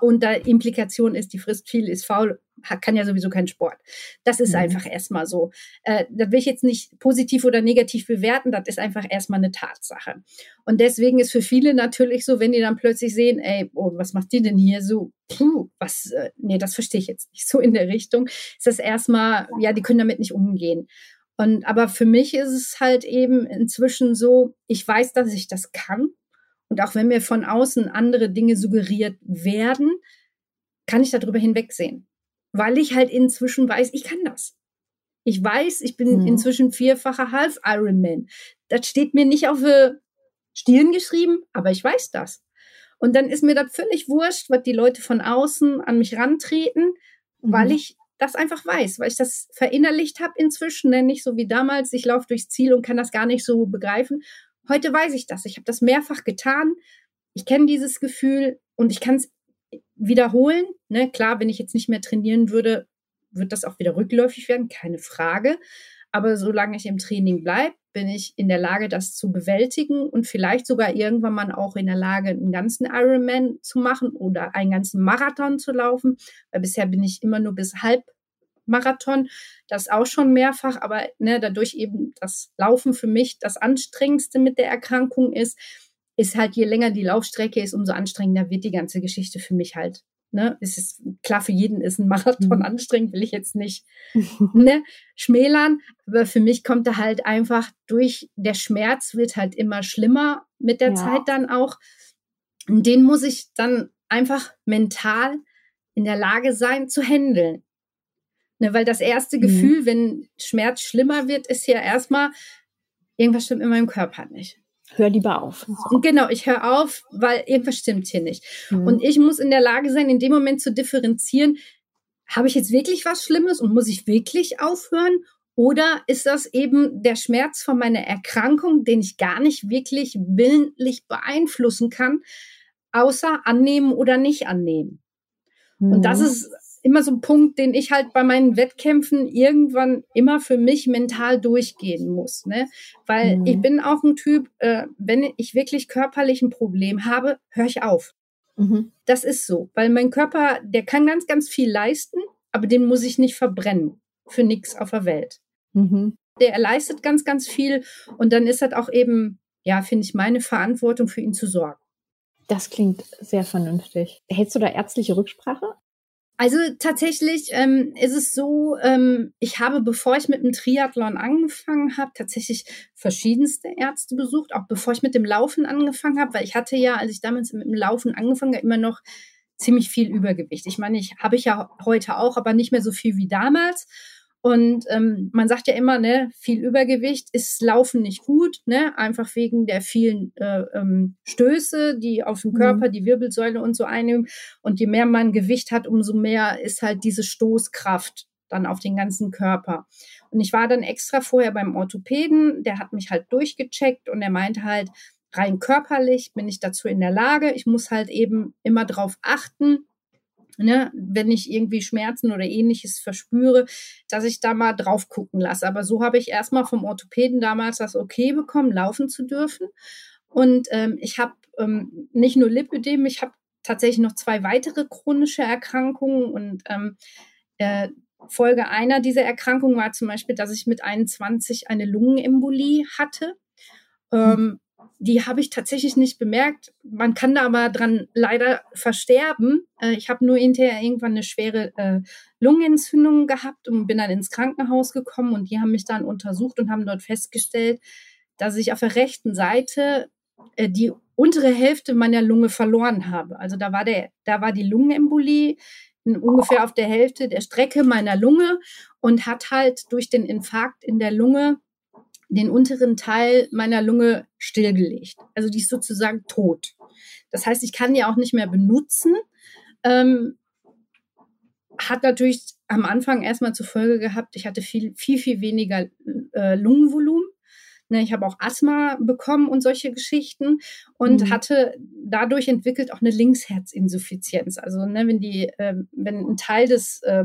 Und da Implikation ist, die frisst viel, ist faul, kann ja sowieso keinen Sport. Das ist mhm. einfach erstmal so. Äh, das will ich jetzt nicht positiv oder negativ bewerten, das ist einfach erstmal eine Tatsache. Und deswegen ist für viele natürlich so, wenn die dann plötzlich sehen, ey, oh, was macht die denn hier so? Puh, was, äh, nee, das verstehe ich jetzt nicht so in der Richtung. Ist das erstmal, ja, die können damit nicht umgehen. Und aber für mich ist es halt eben inzwischen so, ich weiß, dass ich das kann. Und auch wenn mir von außen andere Dinge suggeriert werden, kann ich darüber hinwegsehen weil ich halt inzwischen weiß, ich kann das. Ich weiß, ich bin mhm. inzwischen vierfacher Half Ironman. Das steht mir nicht auf die Stirn geschrieben, aber ich weiß das. Und dann ist mir das völlig wurscht, was die Leute von außen an mich rantreten, mhm. weil ich das einfach weiß, weil ich das verinnerlicht habe inzwischen, ne? nicht so wie damals, ich laufe durchs Ziel und kann das gar nicht so begreifen. Heute weiß ich das. Ich habe das mehrfach getan. Ich kenne dieses Gefühl und ich kann es wiederholen. Ne? Klar, wenn ich jetzt nicht mehr trainieren würde, wird das auch wieder rückläufig werden, keine Frage. Aber solange ich im Training bleibe, bin ich in der Lage, das zu bewältigen und vielleicht sogar irgendwann mal auch in der Lage, einen ganzen Ironman zu machen oder einen ganzen Marathon zu laufen. Weil bisher bin ich immer nur bis Halbmarathon. Das auch schon mehrfach, aber ne, dadurch eben das Laufen für mich das anstrengendste mit der Erkrankung ist, ist halt, je länger die Laufstrecke ist, umso anstrengender wird die ganze Geschichte für mich halt. Ne, es ist klar, für jeden ist ein Marathon mhm. anstrengend, will ich jetzt nicht ne, schmälern. Aber für mich kommt da halt einfach durch, der Schmerz wird halt immer schlimmer mit der ja. Zeit dann auch. Und den muss ich dann einfach mental in der Lage sein zu handeln. Ne, weil das erste mhm. Gefühl, wenn Schmerz schlimmer wird, ist ja erstmal, irgendwas stimmt in meinem Körper nicht hör lieber auf. Genau, ich höre auf, weil irgendwas stimmt hier nicht. Mhm. Und ich muss in der Lage sein, in dem Moment zu differenzieren, habe ich jetzt wirklich was Schlimmes und muss ich wirklich aufhören? Oder ist das eben der Schmerz von meiner Erkrankung, den ich gar nicht wirklich willentlich beeinflussen kann, außer annehmen oder nicht annehmen? Mhm. Und das mhm. ist immer so ein Punkt, den ich halt bei meinen Wettkämpfen irgendwann immer für mich mental durchgehen muss. Ne? Weil mhm. ich bin auch ein Typ, äh, wenn ich wirklich körperlich ein Problem habe, höre ich auf. Mhm. Das ist so, weil mein Körper, der kann ganz, ganz viel leisten, aber den muss ich nicht verbrennen für nichts auf der Welt. Mhm. Der leistet ganz, ganz viel und dann ist das auch eben, ja, finde ich, meine Verantwortung für ihn zu sorgen. Das klingt sehr vernünftig. Hältst du da ärztliche Rücksprache? Also tatsächlich ähm, ist es so, ähm, ich habe, bevor ich mit dem Triathlon angefangen habe, tatsächlich verschiedenste Ärzte besucht, auch bevor ich mit dem Laufen angefangen habe, weil ich hatte ja, als ich damals mit dem Laufen angefangen habe, immer noch ziemlich viel Übergewicht. Ich meine, ich habe ich ja heute auch, aber nicht mehr so viel wie damals. Und ähm, man sagt ja immer, ne, viel Übergewicht ist Laufen nicht gut, ne, einfach wegen der vielen äh, ähm, Stöße, die auf dem mhm. Körper, mhm. die Wirbelsäule und so einnehmen. Und je mehr man Gewicht hat, umso mehr ist halt diese Stoßkraft dann auf den ganzen Körper. Und ich war dann extra vorher beim Orthopäden, der hat mich halt durchgecheckt und er meinte halt, rein körperlich bin ich dazu in der Lage. Ich muss halt eben immer drauf achten, ne, wenn ich irgendwie Schmerzen oder ähnliches verspüre, dass ich da mal drauf gucken lasse. Aber so habe ich erstmal vom Orthopäden damals das Okay bekommen, laufen zu dürfen. Und ähm, ich habe ähm, nicht nur Lipödem, ich habe tatsächlich noch zwei weitere chronische Erkrankungen und ähm, äh, Folge einer dieser Erkrankungen war zum Beispiel, dass ich mit 21 eine Lungenembolie hatte. Ähm, die habe ich tatsächlich nicht bemerkt. Man kann da aber dran leider versterben. Äh, ich habe nur hinterher irgendwann eine schwere äh, Lungenentzündung gehabt und bin dann ins Krankenhaus gekommen und die haben mich dann untersucht und haben dort festgestellt, dass ich auf der rechten Seite äh, die untere Hälfte meiner Lunge verloren habe. Also da war der, da war die Lungenembolie ungefähr auf der Hälfte der Strecke meiner Lunge und hat halt durch den Infarkt in der Lunge den unteren Teil meiner Lunge stillgelegt. Also die ist sozusagen tot. Das heißt, ich kann die auch nicht mehr benutzen. Ähm, hat natürlich am Anfang erstmal zur Folge gehabt, ich hatte viel, viel, viel weniger äh, Lungenvolumen. Ne, ich habe auch Asthma bekommen und solche Geschichten und mhm. hatte dadurch entwickelt auch eine Linksherzinsuffizienz. Also ne, wenn die, äh, wenn ein Teil des äh,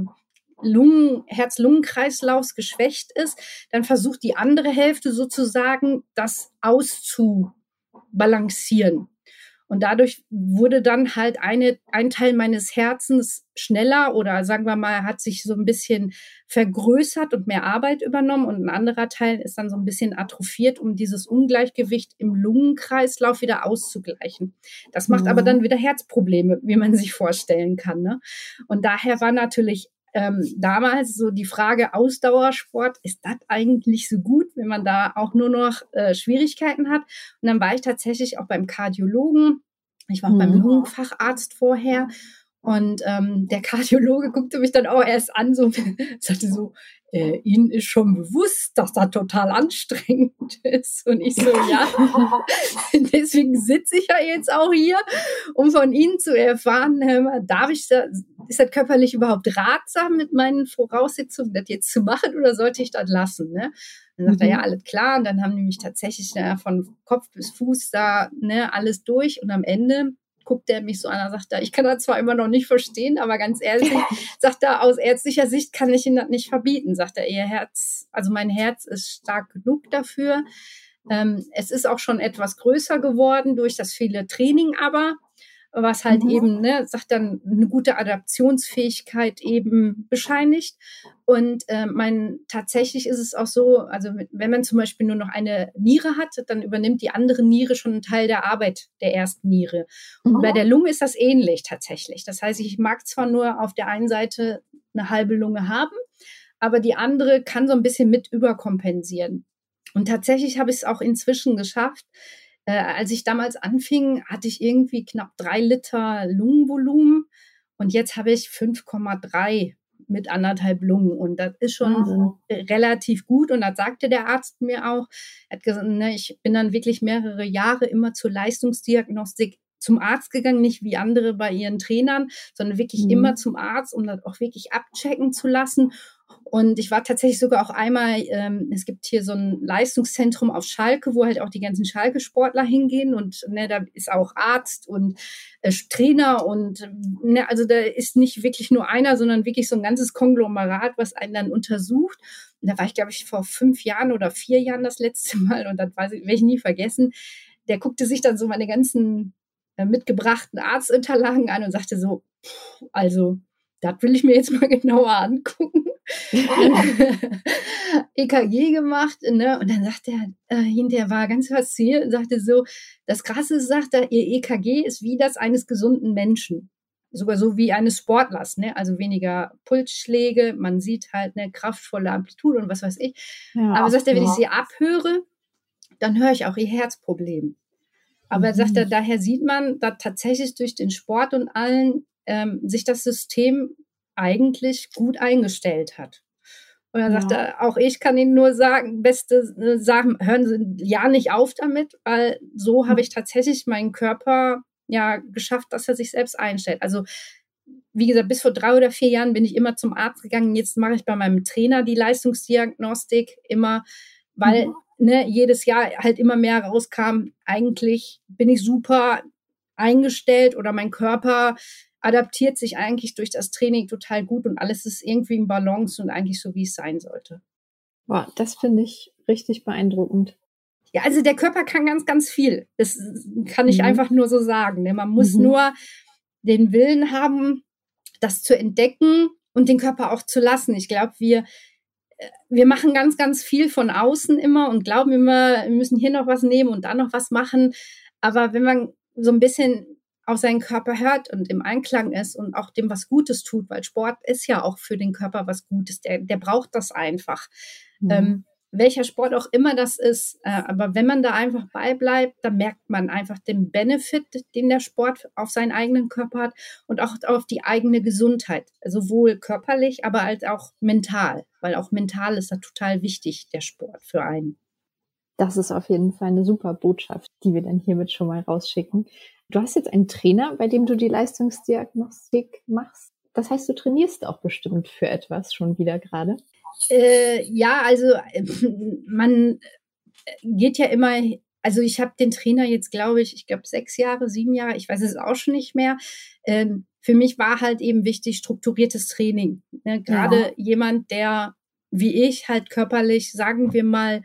Lungen, Herz-Lungen-Kreislaufs geschwächt ist, dann versucht die andere Hälfte sozusagen das auszubalancieren. Und dadurch wurde dann halt eine, ein Teil meines Herzens schneller oder sagen wir mal, hat sich so ein bisschen vergrößert und mehr Arbeit übernommen und ein anderer Teil ist dann so ein bisschen atrophiert, um dieses Ungleichgewicht im Lungenkreislauf wieder auszugleichen. Das macht mhm. aber dann wieder Herzprobleme, wie man sich vorstellen kann. Ne? Und daher war natürlich ähm, damals so die Frage Ausdauersport, ist das eigentlich so gut, wenn man da auch nur noch äh, Schwierigkeiten hat? Und dann war ich tatsächlich auch beim Kardiologen. Ich war auch mhm. beim Lungenfacharzt vorher und ähm, der Kardiologe guckte mich dann auch erst an, so sagte so, äh, Ihnen ist schon bewusst, dass das total anstrengend ist. Und ich so, ja, deswegen sitze ich ja jetzt auch hier, um von Ihnen zu erfahren, äh, darf ich da, ist das körperlich überhaupt ratsam mit meinen Voraussetzungen, das jetzt zu machen oder sollte ich das lassen? Ne? Dann sagt mhm. er, ja, alles klar. Und dann haben die mich tatsächlich na, von Kopf bis Fuß da ne, alles durch und am Ende guckt er mich so an, er sagt er, ich kann das zwar immer noch nicht verstehen, aber ganz ehrlich, sagt er, aus ärztlicher Sicht kann ich Ihnen das nicht verbieten, sagt er, Ihr Herz, also mein Herz ist stark genug dafür. Ähm, es ist auch schon etwas größer geworden durch das viele Training, aber was halt mhm. eben, ne, sagt dann eine gute Adaptionsfähigkeit eben bescheinigt. Und äh, mein tatsächlich ist es auch so, also wenn man zum Beispiel nur noch eine Niere hat, dann übernimmt die andere Niere schon einen Teil der Arbeit der ersten Niere. Und mhm. bei der Lunge ist das ähnlich tatsächlich. Das heißt, ich mag zwar nur auf der einen Seite eine halbe Lunge haben, aber die andere kann so ein bisschen mit überkompensieren. Und tatsächlich habe ich es auch inzwischen geschafft, äh, als ich damals anfing, hatte ich irgendwie knapp drei Liter Lungenvolumen und jetzt habe ich 5,3 mit anderthalb Lungen und das ist schon mhm. relativ gut und das sagte der Arzt mir auch. Er hat gesagt, ne, ich bin dann wirklich mehrere Jahre immer zur Leistungsdiagnostik zum Arzt gegangen, nicht wie andere bei ihren Trainern, sondern wirklich mhm. immer zum Arzt, um das auch wirklich abchecken zu lassen. Und ich war tatsächlich sogar auch einmal, ähm, es gibt hier so ein Leistungszentrum auf Schalke, wo halt auch die ganzen Schalke-Sportler hingehen und ne, da ist auch Arzt und äh, Trainer und ne, also da ist nicht wirklich nur einer, sondern wirklich so ein ganzes Konglomerat, was einen dann untersucht. Und da war ich, glaube ich, vor fünf Jahren oder vier Jahren das letzte Mal und das werde ich nie vergessen. Der guckte sich dann so meine ganzen äh, mitgebrachten Arztunterlagen an und sagte so, also das will ich mir jetzt mal genauer angucken. EKG gemacht, ne? Und dann sagt er, äh, hinterher war ganz fasziniert sagte so, das Krasse ist, sagt er, ihr EKG ist wie das eines gesunden Menschen. Sogar so wie eines Sportlers, ne? Also weniger Pulsschläge, man sieht halt eine kraftvolle Amplitude und was weiß ich. Ja, Aber sagt er, wenn ja. ich sie abhöre, dann höre ich auch ihr Herzproblem. Aber mhm. sagt er, daher sieht man, dass tatsächlich durch den Sport und allen ähm, sich das System eigentlich gut eingestellt hat. Und dann ja. sagt er, auch ich kann Ihnen nur sagen, beste äh, sagen, hören Sie ja nicht auf damit, weil so hm. habe ich tatsächlich meinen Körper ja geschafft, dass er sich selbst einstellt. Also wie gesagt, bis vor drei oder vier Jahren bin ich immer zum Arzt gegangen. Jetzt mache ich bei meinem Trainer die Leistungsdiagnostik immer, weil mhm. ne, jedes Jahr halt immer mehr rauskam. Eigentlich bin ich super eingestellt oder mein Körper adaptiert sich eigentlich durch das Training total gut und alles ist irgendwie im Balance und eigentlich so, wie es sein sollte. Boah, das finde ich richtig beeindruckend. Ja, also der Körper kann ganz, ganz viel. Das kann ich mhm. einfach nur so sagen. Ne? Man muss mhm. nur den Willen haben, das zu entdecken und den Körper auch zu lassen. Ich glaube, wir, äh, wir machen ganz, ganz viel von außen immer und glauben immer, wir müssen hier noch was nehmen und da noch was machen. Aber wenn man so ein bisschen auf seinen Körper hört und im Einklang ist und auch dem was Gutes tut, weil Sport ist ja auch für den Körper was Gutes, der, der braucht das einfach. Mhm. Ähm, welcher Sport auch immer das ist, äh, aber wenn man da einfach beibleibt, dann merkt man einfach den Benefit, den der Sport auf seinen eigenen Körper hat und auch auf die eigene Gesundheit, sowohl körperlich, aber als auch mental, weil auch mental ist da total wichtig, der Sport für einen. Das ist auf jeden Fall eine super Botschaft, die wir dann hiermit schon mal rausschicken. Du hast jetzt einen Trainer, bei dem du die Leistungsdiagnostik machst. Das heißt, du trainierst auch bestimmt für etwas schon wieder gerade. Äh, ja, also äh, man geht ja immer, also ich habe den Trainer jetzt, glaube ich, ich glaube sechs Jahre, sieben Jahre, ich weiß es auch schon nicht mehr. Ähm, für mich war halt eben wichtig strukturiertes Training. Ne? Gerade ja. jemand, der wie ich halt körperlich, sagen wir mal,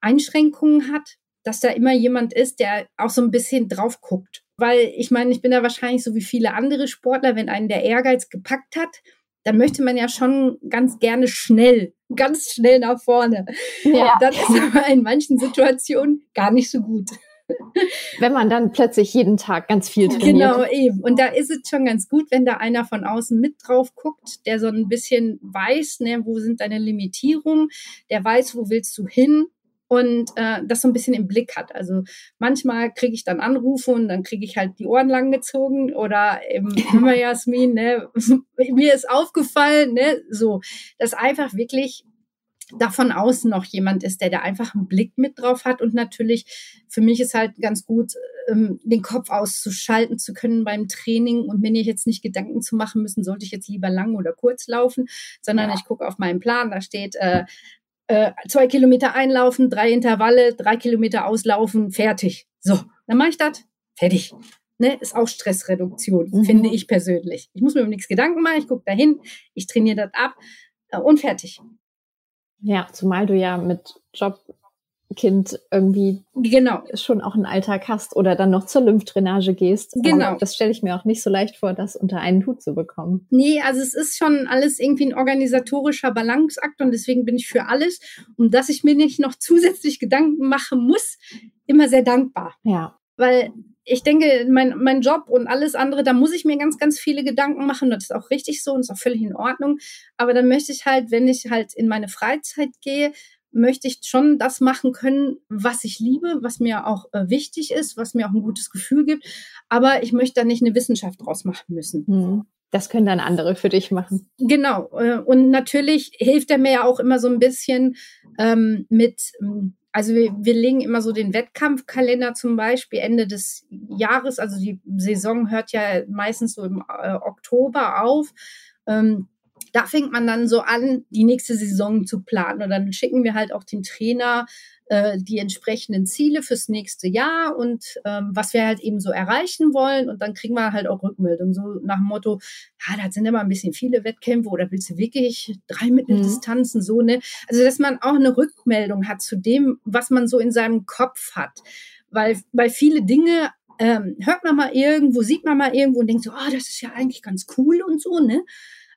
Einschränkungen hat, dass da immer jemand ist, der auch so ein bisschen drauf guckt. Weil ich meine, ich bin da wahrscheinlich so wie viele andere Sportler, wenn einen der Ehrgeiz gepackt hat, dann möchte man ja schon ganz gerne schnell, ganz schnell nach vorne. Ja. Das ist aber in manchen Situationen gar nicht so gut. Wenn man dann plötzlich jeden Tag ganz viel trainiert. Genau, eben. Und da ist es schon ganz gut, wenn da einer von außen mit drauf guckt, der so ein bisschen weiß, ne, wo sind deine Limitierungen, der weiß, wo willst du hin und äh, das so ein bisschen im Blick hat. Also manchmal kriege ich dann Anrufe und dann kriege ich halt die Ohren lang gezogen oder eben immer Jasmin, ne, mir ist aufgefallen, ne, so, dass einfach wirklich davon außen noch jemand ist, der da einfach einen Blick mit drauf hat und natürlich für mich ist halt ganz gut, ähm, den Kopf auszuschalten zu können beim Training und mir jetzt nicht Gedanken zu machen müssen, sollte ich jetzt lieber lang oder kurz laufen, sondern ja. ich gucke auf meinen Plan, da steht äh, äh, zwei Kilometer einlaufen, drei Intervalle, drei Kilometer auslaufen, fertig. So, dann mache ich das, fertig. ne, ist auch Stressreduktion, mhm. finde ich persönlich. Ich muss mir um nichts Gedanken machen, ich gucke dahin, ich trainiere das ab äh, und fertig. Ja, zumal du ja mit Job Kind irgendwie genau. schon auch einen Alltag hast oder dann noch zur Lymphdrainage gehst. Genau. Und das stelle ich mir auch nicht so leicht vor, das unter einen Hut zu bekommen. Nee, also es ist schon alles irgendwie ein organisatorischer Balanceakt und deswegen bin ich für alles, um dass ich mir nicht noch zusätzlich Gedanken machen muss, immer sehr dankbar. Ja. Weil ich denke, mein, mein Job und alles andere, da muss ich mir ganz, ganz viele Gedanken machen. Das ist auch richtig so und ist auch völlig in Ordnung. Aber dann möchte ich halt, wenn ich halt in meine Freizeit gehe, möchte ich schon das machen können, was ich liebe, was mir auch äh, wichtig ist, was mir auch ein gutes Gefühl gibt. Aber ich möchte da nicht eine Wissenschaft draus machen müssen. Hm. Das können dann andere für dich machen. Genau. Äh, und natürlich hilft er mir ja auch immer so ein bisschen ähm, mit, ähm, also wir, wir legen immer so den Wettkampfkalender zum Beispiel Ende des Jahres. Also die Saison hört ja meistens so im äh, Oktober auf. Ähm, da fängt man dann so an, die nächste Saison zu planen. Und dann schicken wir halt auch den Trainer äh, die entsprechenden Ziele fürs nächste Jahr und ähm, was wir halt eben so erreichen wollen. Und dann kriegen wir halt auch Rückmeldungen, so nach dem Motto, ja, da sind immer ein bisschen viele Wettkämpfe oder willst du wirklich drei Mitteldistanzen, mhm. so, ne? Also, dass man auch eine Rückmeldung hat zu dem, was man so in seinem Kopf hat. Weil, weil viele Dinge ähm, hört man mal irgendwo, sieht man mal irgendwo und denkt so, oh, das ist ja eigentlich ganz cool und so, ne?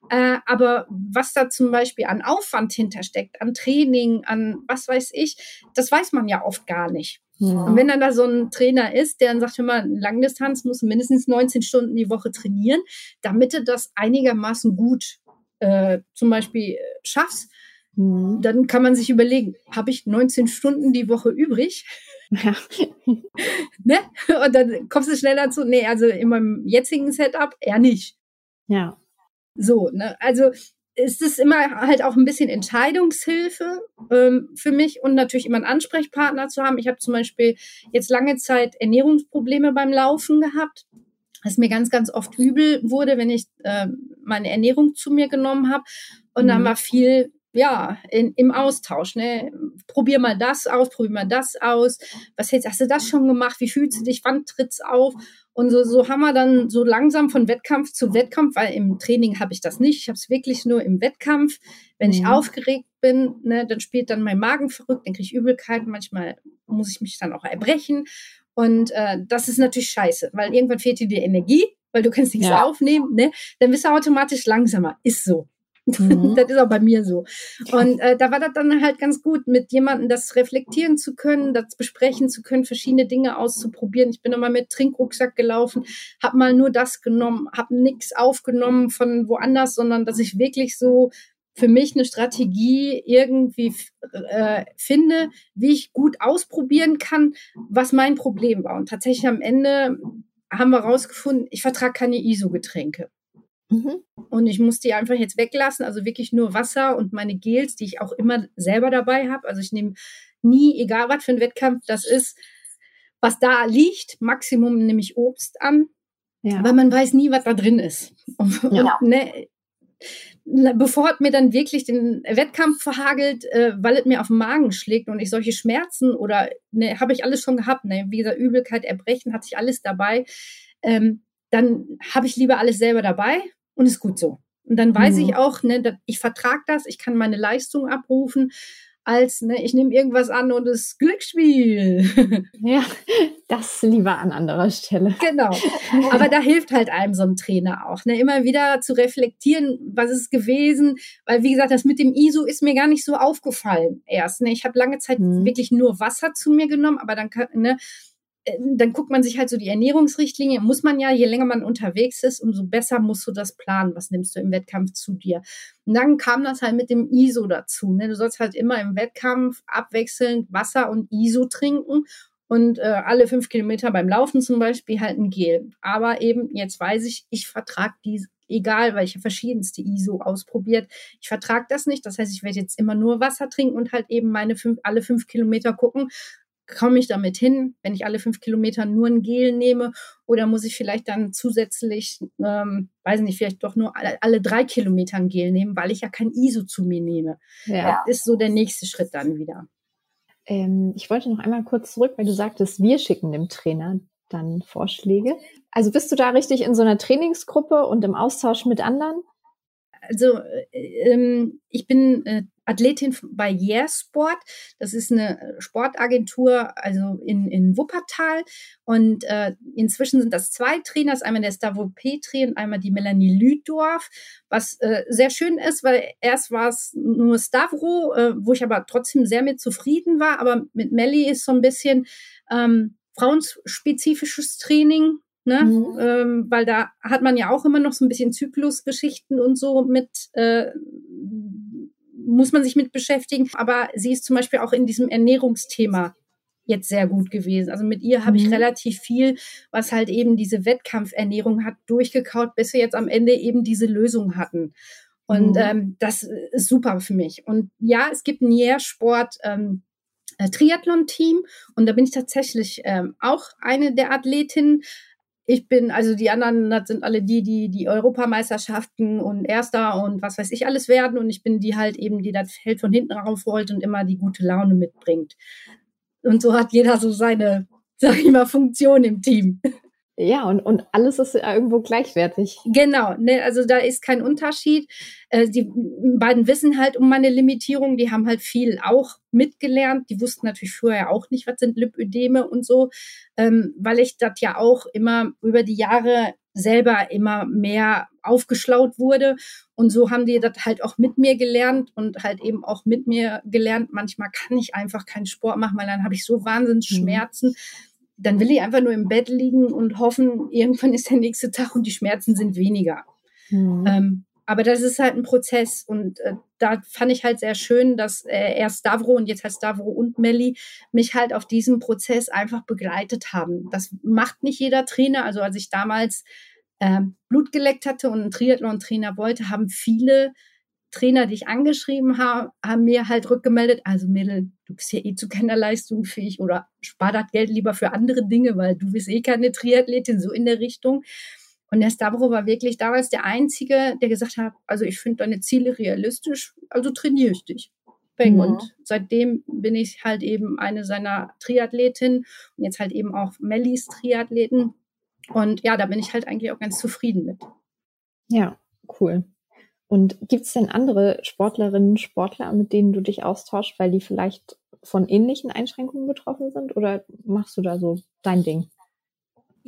Äh, aber was da zum Beispiel an Aufwand hintersteckt, an Training, an was weiß ich, das weiß man ja oft gar nicht. Ja. Und wenn dann da so ein Trainer ist, der dann sagt, hör mal, Langdistanz muss mindestens 19 Stunden die Woche trainieren, damit du das einigermaßen gut äh, zum Beispiel äh, schaffst, mhm. dann kann man sich überlegen, habe ich 19 Stunden die Woche übrig? Ja. ne? Und dann kommst du schneller zu, nee, also in meinem jetzigen Setup eher nicht. Ja. So, ne? Also ist es immer halt auch ein bisschen Entscheidungshilfe ähm, für mich und natürlich immer einen Ansprechpartner zu haben. Ich habe zum Beispiel jetzt lange Zeit Ernährungsprobleme beim Laufen gehabt, was mir ganz, ganz oft übel wurde, wenn ich äh, meine Ernährung zu mir genommen habe. Und mhm. dann war viel ja, in, im Austausch, ne? Probier mal das aus, probier mal das aus. Was jetzt, hast du das schon gemacht? Wie fühlst du dich? Wann tritt's auf? Und so, so haben wir dann so langsam von Wettkampf zu Wettkampf, weil im Training habe ich das nicht. Ich habe es wirklich nur im Wettkampf. Wenn mhm. ich aufgeregt bin, ne, dann spielt dann mein Magen verrückt, dann kriege ich Übelkeit. Manchmal muss ich mich dann auch erbrechen. Und äh, das ist natürlich scheiße, weil irgendwann fehlt dir die Energie, weil du kannst nichts ja. aufnehmen. Ne? Dann bist du automatisch langsamer. Ist so. Mhm. das ist auch bei mir so. Und äh, da war das dann halt ganz gut, mit jemandem das reflektieren zu können, das besprechen zu können, verschiedene Dinge auszuprobieren. Ich bin immer mit Trinkrucksack gelaufen, habe mal nur das genommen, habe nichts aufgenommen von woanders, sondern dass ich wirklich so für mich eine Strategie irgendwie äh, finde, wie ich gut ausprobieren kann, was mein Problem war. Und tatsächlich am Ende haben wir rausgefunden, ich vertrage keine ISO-Getränke. Mhm. Und ich muss die einfach jetzt weglassen, also wirklich nur Wasser und meine Gels, die ich auch immer selber dabei habe. Also ich nehme nie, egal was für ein Wettkampf das ist, was da liegt, Maximum nehme ich Obst an, ja. weil man weiß nie, was da drin ist. Und, ja. und, ne, bevor es mir dann wirklich den Wettkampf verhagelt, äh, weil es mir auf den Magen schlägt und ich solche Schmerzen oder ne, habe ich alles schon gehabt, ne, wie gesagt, Übelkeit, Erbrechen, hatte ich alles dabei. Ähm, dann habe ich lieber alles selber dabei und ist gut so. Und dann weiß mhm. ich auch, ne, ich vertrage das, ich kann meine Leistung abrufen, als ne, ich nehme irgendwas an und es Glücksspiel. Ja, das lieber an anderer Stelle. Genau. Aber da hilft halt einem so ein Trainer auch, ne, immer wieder zu reflektieren, was ist gewesen, weil wie gesagt, das mit dem ISO ist mir gar nicht so aufgefallen erst. Ne. Ich habe lange Zeit mhm. wirklich nur Wasser zu mir genommen, aber dann ne, dann guckt man sich halt so die Ernährungsrichtlinie, muss man ja, je länger man unterwegs ist, umso besser musst du das planen, was nimmst du im Wettkampf zu dir. Und dann kam das halt mit dem ISO dazu. Ne? Du sollst halt immer im Wettkampf abwechselnd Wasser und ISO trinken und äh, alle fünf Kilometer beim Laufen zum Beispiel halt ein Gel. Aber eben, jetzt weiß ich, ich vertrage die, egal, weil ich habe verschiedenste ISO ausprobiert. Ich vertrage das nicht. Das heißt, ich werde jetzt immer nur Wasser trinken und halt eben meine fünf, alle fünf Kilometer gucken, komme ich damit hin, wenn ich alle fünf Kilometer nur ein Gel nehme? Oder muss ich vielleicht dann zusätzlich, ähm, weiß nicht, vielleicht doch nur alle, alle, drei Kilometer ein Gel nehmen, weil ich ja kein ISO zu mir nehme? Ja. Das ist so der nächste Schritt dann wieder. Ähm, ich wollte noch einmal kurz zurück, weil du sagtest, wir schicken dem Trainer dann Vorschläge. Also bist du da richtig in so einer Trainingsgruppe und im Austausch mit anderen? Also äh, ähm, ich bin äh, Athletin bei Yeah Sport. Das ist eine Sportagentur, also in, in Wuppertal. Und äh, inzwischen sind das zwei Trainers, einmal der Stavro Petri und einmal die Melanie Lüdorf, was äh, sehr schön ist, weil erst war es nur Stavro, äh, wo ich aber trotzdem sehr mit zufrieden war. Aber mit Melly ist so ein bisschen ähm, frauenspezifisches Training. Ne? Mhm. Ähm, weil da hat man ja auch immer noch so ein bisschen Zyklusgeschichten und so mit äh, muss man sich mit beschäftigen. Aber sie ist zum Beispiel auch in diesem Ernährungsthema jetzt sehr gut gewesen. Also mit ihr habe mhm. ich relativ viel, was halt eben diese Wettkampfernährung hat, durchgekaut, bis wir jetzt am Ende eben diese Lösung hatten. Und mhm. ähm, das ist super für mich. Und ja, es gibt ein Jährsport. Ähm, äh, Triathlon-Team und da bin ich tatsächlich ähm, auch eine der Athletinnen, ich bin, also die anderen, das sind alle die, die die Europameisterschaften und Erster und was weiß ich alles werden. Und ich bin die halt eben, die das Feld von hinten raufrollt und immer die gute Laune mitbringt. Und so hat jeder so seine, sag ich mal, Funktion im Team. Ja, und, und alles ist irgendwo gleichwertig. Genau, ne, also da ist kein Unterschied. Äh, die beiden wissen halt um meine Limitierung, die haben halt viel auch mitgelernt. Die wussten natürlich vorher auch nicht, was sind Lipödeme und so, ähm, weil ich das ja auch immer über die Jahre selber immer mehr aufgeschlaut wurde. Und so haben die das halt auch mit mir gelernt und halt eben auch mit mir gelernt. Manchmal kann ich einfach keinen Sport machen, weil dann habe ich so Wahnsinnsschmerzen. Mhm dann will ich einfach nur im Bett liegen und hoffen, irgendwann ist der nächste Tag und die Schmerzen sind weniger. Mhm. Ähm, aber das ist halt ein Prozess und äh, da fand ich halt sehr schön, dass äh, erst Stavro und jetzt halt Stavro und Melli mich halt auf diesem Prozess einfach begleitet haben. Das macht nicht jeder Trainer. Also als ich damals äh, Blut geleckt hatte und einen Triathlon-Trainer wollte, haben viele Trainer, die ich angeschrieben habe, haben mir halt rückgemeldet, also Mädel, du bist ja eh zu keiner Leistung fähig oder spar das Geld lieber für andere Dinge, weil du bist eh keine Triathletin, so in der Richtung. Und der Stavro war wirklich damals der Einzige, der gesagt hat, also ich finde deine Ziele realistisch, also trainiere ich dich. Mhm. Und seitdem bin ich halt eben eine seiner Triathletinnen und jetzt halt eben auch Mellis Triathleten. Und ja, da bin ich halt eigentlich auch ganz zufrieden mit. Ja, cool. Und gibt es denn andere Sportlerinnen, Sportler, mit denen du dich austauschst, weil die vielleicht von ähnlichen Einschränkungen betroffen sind? Oder machst du da so dein Ding?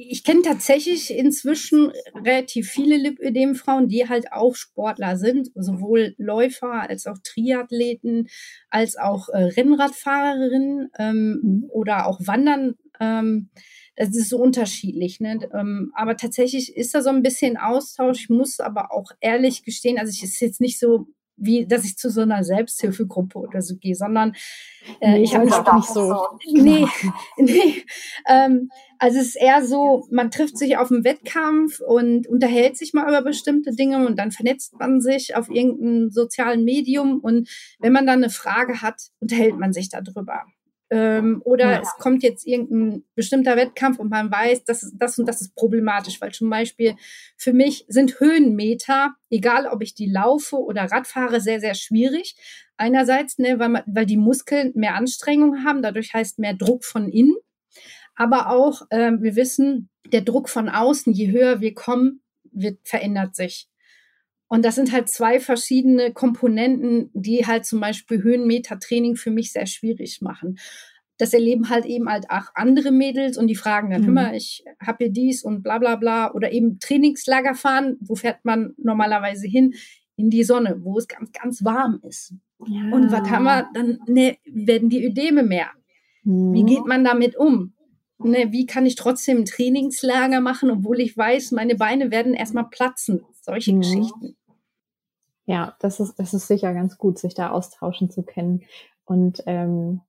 Ich kenne tatsächlich inzwischen relativ viele Lipödem-Frauen, die halt auch Sportler sind, sowohl Läufer als auch Triathleten, als auch äh, Rennradfahrerinnen ähm, mhm. oder auch Wandern. Ähm, es ist so unterschiedlich. Ne? Ähm, aber tatsächlich ist da so ein bisschen Austausch. Ich muss aber auch ehrlich gestehen, also ich ist jetzt nicht so wie, dass ich zu so einer Selbsthilfegruppe oder so gehe, sondern äh, nee, ich habe auch nicht so. Nee, nee. Ähm, also es ist eher so, man trifft sich auf einem Wettkampf und unterhält sich mal über bestimmte Dinge und dann vernetzt man sich auf irgendeinem sozialen Medium und wenn man dann eine Frage hat, unterhält man sich darüber. Ähm, oder ja. es kommt jetzt irgendein bestimmter Wettkampf und man weiß, das, das und das ist problematisch, weil zum Beispiel für mich sind Höhenmeter, egal ob ich die laufe oder Radfahre, sehr, sehr schwierig. Einerseits, ne, weil, man, weil die Muskeln mehr Anstrengung haben, dadurch heißt mehr Druck von innen. Aber auch, äh, wir wissen, der Druck von außen, je höher wir kommen, wird, verändert sich. Und das sind halt zwei verschiedene Komponenten, die halt zum Beispiel Höhenmeter-Training für mich sehr schwierig machen. Das erleben halt eben halt auch andere Mädels und die fragen dann, mhm. mal, ich habe hier dies und bla bla bla. Oder eben Trainingslager fahren, wo fährt man normalerweise hin? In die Sonne, wo es ganz, ganz warm ist. Ja. Und was haben wir? Dann ne, werden die Ödeme mehr. Mhm. Wie geht man damit um? Ne, wie kann ich trotzdem ein Trainingslager machen, obwohl ich weiß, meine Beine werden erstmal platzen? Solche mhm. Geschichten. Ja, das ist, das ist sicher ganz gut, sich da austauschen zu können. Und ähm,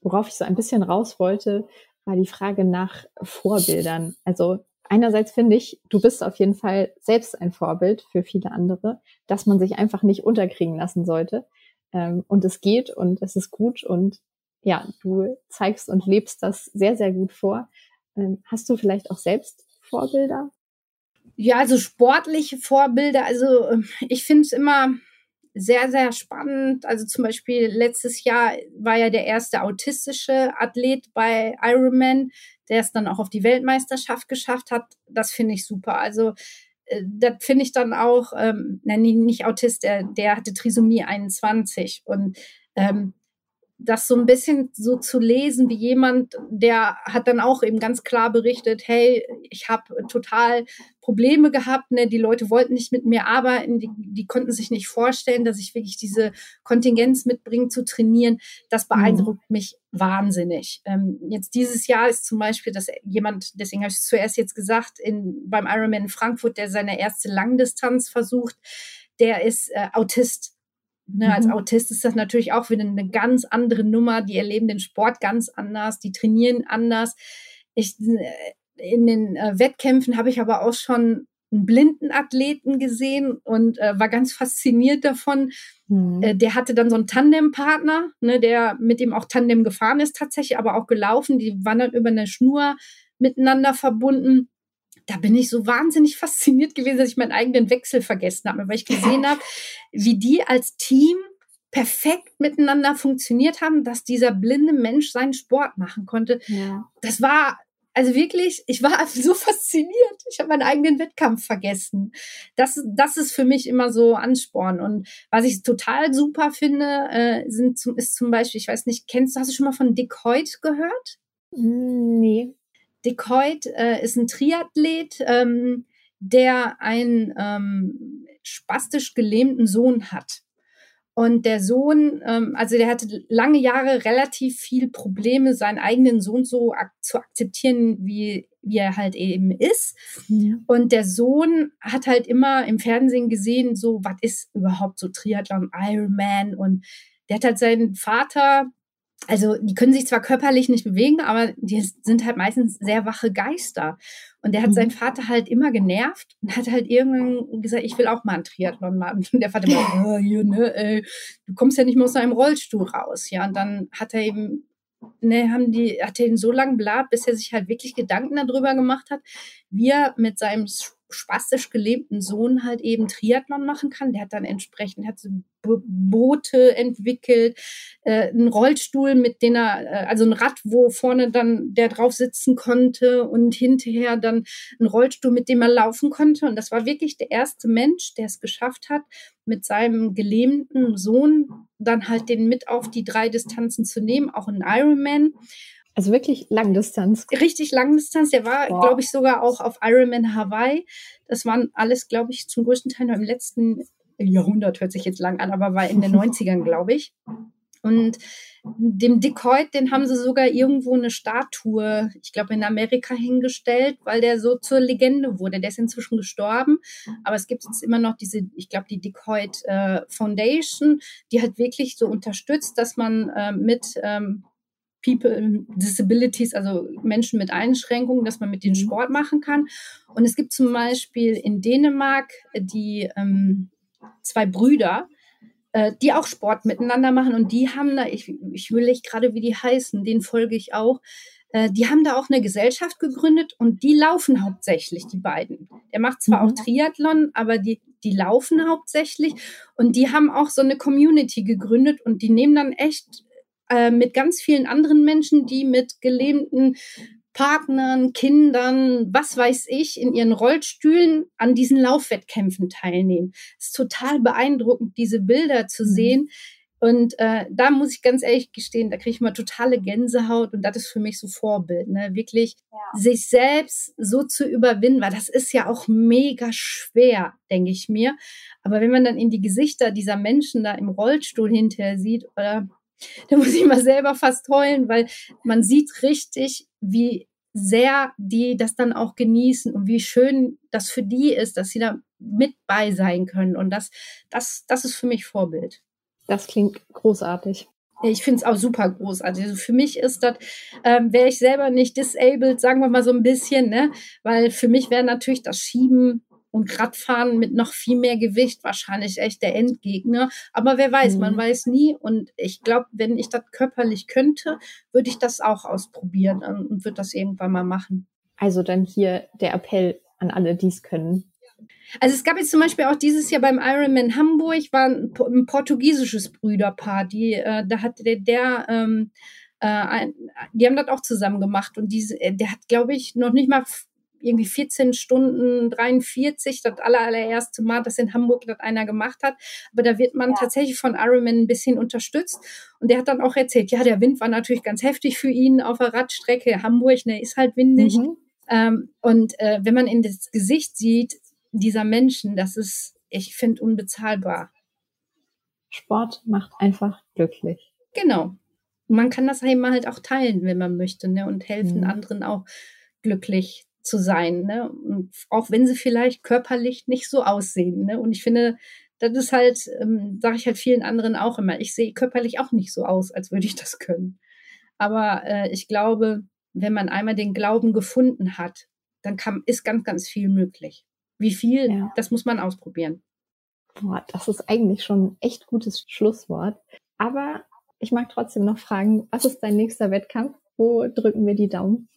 worauf ich so ein bisschen raus wollte, war die Frage nach Vorbildern. Also einerseits finde ich, du bist auf jeden Fall selbst ein Vorbild für viele andere, dass man sich einfach nicht unterkriegen lassen sollte. Ähm, und es geht und es ist gut und ja, du zeigst und lebst das sehr, sehr gut vor. Ähm, hast du vielleicht auch selbst Vorbilder? Ja, also sportliche Vorbilder, also ähm, ich finde es immer sehr, sehr spannend. Also zum Beispiel letztes Jahr war ja der erste autistische Athlet bei Ironman, der es dann auch auf die Weltmeisterschaft geschafft hat. Das finde ich super. Also äh, das finde ich dann auch, ähm, nein, nicht Autist, der, der hatte Trisomie 21 und ähm, das so ein bisschen so zu lesen wie jemand, der hat dann auch eben ganz klar berichtet, hey, ich habe total Probleme gehabt, ne? die Leute wollten nicht mit mir arbeiten, die, die konnten sich nicht vorstellen, dass ich wirklich diese Kontingenz mitbringe zu trainieren. Das mhm. beeindruckt mhm. mich wahnsinnig. Ähm, jetzt dieses Jahr ist zum Beispiel, dass jemand, deswegen habe ich es zuerst jetzt gesagt, in, beim Ironman in Frankfurt, der seine erste Langdistanz versucht, der ist äh, Autist Ne, mhm. Als Autist ist das natürlich auch wieder eine ganz andere Nummer. Die erleben den Sport ganz anders, die trainieren anders. Ich, äh, in den äh, Wettkämpfen habe ich aber auch schon einen blinden Athleten gesehen und äh, war ganz fasziniert davon. Mhm. Äh, der hatte dann so einen Tandempartner, ne, der mit dem auch Tandem gefahren ist tatsächlich, aber auch gelaufen. Die waren dann über eine Schnur miteinander verbunden da bin ich so wahnsinnig fasziniert gewesen, dass ich meinen eigenen Wechsel vergessen habe, weil ich gesehen habe, wie die als Team perfekt miteinander funktioniert haben, dass dieser blinde Mensch seinen Sport machen konnte. Ja. Das war also wirklich, ich war so fasziniert. Ich habe meinen eigenen Wettkampf vergessen. Das, das ist für mich immer so Ansporn. Und was ich total super finde, äh, sind ist zum Beispiel, ich weiß nicht, kennst du, hast du schon mal von Dick Hoyt gehört? Nee. Dick Hoyt äh, ist ein Triathlet, ähm, der einen ähm, spastisch gelähmten Sohn hat. Und der Sohn, ähm, also der hatte lange Jahre relativ viel Probleme, seinen eigenen Sohn so ak zu akzeptieren, wie, wie er halt eben ist. Ja. Und der Sohn hat halt immer im Fernsehen gesehen, so, was ist überhaupt so Triathlon, Ironman? Und der hat halt seinen Vater also die können sich zwar körperlich nicht bewegen, aber die sind halt meistens sehr wache Geister. Und der hat mhm. seinen Vater halt immer genervt und hat halt irgendwann gesagt, ich will auch mal einen Triathlon machen. Und der Vater immer, oh, hier, ne, ey, du kommst ja nicht mehr aus deinem Rollstuhl raus. Ja, und dann hat er eben, ne, haben die, hat er ihn so lange blatt, bis er sich halt wirklich Gedanken darüber gemacht hat, wie er mit seinem spastisch gelähmten Sohn halt eben Triathlon machen kann. Der hat dann entsprechend hat so Boote entwickelt, äh, einen Rollstuhl, mit dem er, äh, also ein Rad, wo vorne dann der drauf sitzen konnte und hinterher dann ein Rollstuhl, mit dem er laufen konnte. Und das war wirklich der erste Mensch, der es geschafft hat, mit seinem gelähmten Sohn dann halt den mit auf die drei Distanzen zu nehmen, auch ein Ironman. Also wirklich Langdistanz. Richtig Langdistanz. Der war, glaube ich, sogar auch auf Ironman Hawaii. Das waren alles, glaube ich, zum größten Teil noch im letzten Jahrhundert, hört sich jetzt lang an, aber war in den 90ern, glaube ich. Und dem Dick Hoyt, den haben sie sogar irgendwo eine Statue, ich glaube in Amerika hingestellt, weil der so zur Legende wurde. Der ist inzwischen gestorben, aber es gibt jetzt immer noch diese, ich glaube die Dick Hoyt äh, Foundation, die halt wirklich so unterstützt, dass man äh, mit ähm, People Disabilities, also Menschen mit Einschränkungen, dass man mit denen mhm. Sport machen kann. Und es gibt zum Beispiel in Dänemark die ähm, zwei Brüder, äh, die auch Sport miteinander machen und die haben da, ich, ich will nicht gerade, wie die heißen, den folge ich auch. Äh, die haben da auch eine Gesellschaft gegründet und die laufen hauptsächlich, die beiden. Der macht zwar mhm. auch Triathlon, aber die, die laufen hauptsächlich und die haben auch so eine Community gegründet und die nehmen dann echt äh, mit ganz vielen anderen Menschen, die mit gelähmten Partnern, Kindern, was weiß ich, in ihren Rollstühlen an diesen Laufwettkämpfen teilnehmen. Es ist total beeindruckend, diese Bilder zu mhm. sehen. Und äh, da muss ich ganz ehrlich gestehen, da kriege ich mal totale Gänsehaut und das ist für mich so Vorbild, ne? Wirklich ja. sich selbst so zu überwinden, weil das ist ja auch mega schwer, denke ich mir. Aber wenn man dann in die Gesichter dieser Menschen da im Rollstuhl hinterher sieht, oder da muss ich mal selber fast heulen, weil man sieht richtig, wie sehr die das dann auch genießen und wie schön das für die ist, dass sie da mit bei sein können. Und das, das, das ist für mich Vorbild. Das klingt großartig. Ich finde es auch super großartig. Also für mich ist das, ähm, wäre ich selber nicht disabled, sagen wir mal so ein bisschen, ne? Weil für mich wäre natürlich das Schieben und Radfahren mit noch viel mehr Gewicht wahrscheinlich echt der Endgegner. Aber wer weiß, mhm. man weiß nie. Und ich glaube, wenn ich das körperlich könnte, würde ich das auch ausprobieren und würde das irgendwann mal machen. Also dann hier der Appell an alle, die es können. Also es gab jetzt zum Beispiel auch dieses Jahr beim Ironman Hamburg war ein, ein portugiesisches Brüderpaar, die, äh, da hat der, der ähm, äh, ein, die haben das auch zusammen gemacht und diese, äh, der hat, glaube ich, noch nicht mal irgendwie 14 Stunden 43, das aller, allererste Mal, dass in Hamburg das einer gemacht hat. Aber da wird man ja. tatsächlich von Ironman ein bisschen unterstützt. Und der hat dann auch erzählt, ja, der Wind war natürlich ganz heftig für ihn auf der Radstrecke. Hamburg, ne, ist halt windig. Mhm. Ähm, und äh, wenn man in das Gesicht sieht dieser Menschen, das ist, ich finde, unbezahlbar. Sport macht einfach glücklich. Genau. Man kann das eben halt auch teilen, wenn man möchte, ne? Und helfen mhm. anderen auch glücklich zu sein, ne? Und auch wenn sie vielleicht körperlich nicht so aussehen, ne? Und ich finde, das ist halt, ähm, sage ich halt vielen anderen auch immer, ich sehe körperlich auch nicht so aus, als würde ich das können. Aber äh, ich glaube, wenn man einmal den Glauben gefunden hat, dann kann, ist ganz, ganz viel möglich. Wie viel, ja. das muss man ausprobieren. Boah, das ist eigentlich schon ein echt gutes Schlusswort. Aber ich mag trotzdem noch fragen, was ist dein nächster Wettkampf? Wo drücken wir die Daumen?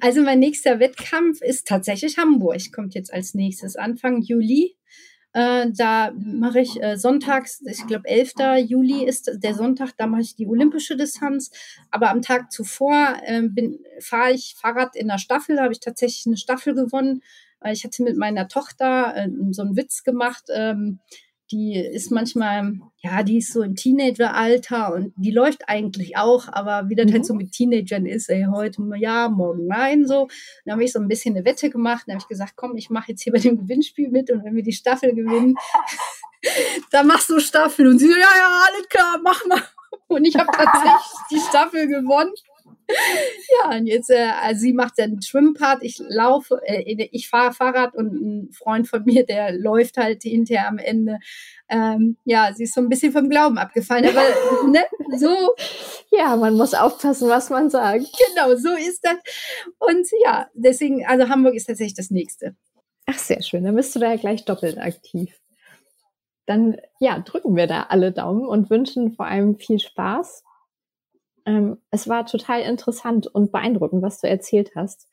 Also mein nächster Wettkampf ist tatsächlich Hamburg. Kommt jetzt als nächstes Anfang Juli. Äh, da mache ich äh, sonntags, ich glaube 11. Juli ist der Sonntag, da mache ich die olympische Distanz. Aber am Tag zuvor äh, fahre ich Fahrrad in der Staffel, da habe ich tatsächlich eine Staffel gewonnen. Ich hatte mit meiner Tochter äh, so einen Witz gemacht. Ähm, die ist manchmal, ja, die ist so im Teenageralter und die läuft eigentlich auch, aber wie das halt mhm. halt so mit Teenagern ist, ey, heute ja, morgen nein, so. Dann habe ich so ein bisschen eine Wette gemacht, dann habe ich gesagt, komm, ich mache jetzt hier bei dem Gewinnspiel mit und wenn wir die Staffel gewinnen, dann machst du Staffel. Und sie so, ja, ja, alles klar, mach mal. Und ich habe tatsächlich die Staffel gewonnen. ja, und jetzt, äh, also sie macht den Schwimmpart, ich laufe, äh, ich fahre Fahrrad und ein Freund von mir, der läuft halt hinterher am Ende. Ähm, ja, sie ist so ein bisschen vom Glauben abgefallen, aber ne, so. Ja, man muss aufpassen, was man sagt. Genau, so ist das. Und ja, deswegen, also Hamburg ist tatsächlich das nächste. Ach, sehr schön. Dann bist du da ja gleich doppelt aktiv. Dann, ja, drücken wir da alle Daumen und wünschen vor allem viel Spaß ähm, es war total interessant und beeindruckend, was du erzählt hast.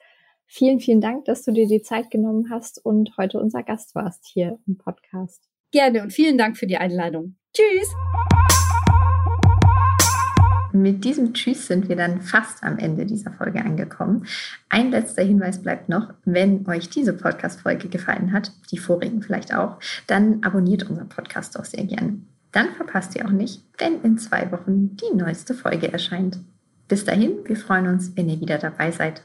Vielen, vielen Dank, dass du dir die Zeit genommen hast und heute unser Gast warst hier im Podcast. Gerne und vielen Dank für die Einladung. Tschüss! Mit diesem Tschüss sind wir dann fast am Ende dieser Folge angekommen. Ein letzter Hinweis bleibt noch, wenn euch diese Podcast-Folge gefallen hat, die vorigen vielleicht auch, dann abonniert unseren Podcast auch sehr gerne. Dann verpasst ihr auch nicht, wenn in zwei Wochen die neueste Folge erscheint. Bis dahin, wir freuen uns, wenn ihr wieder dabei seid.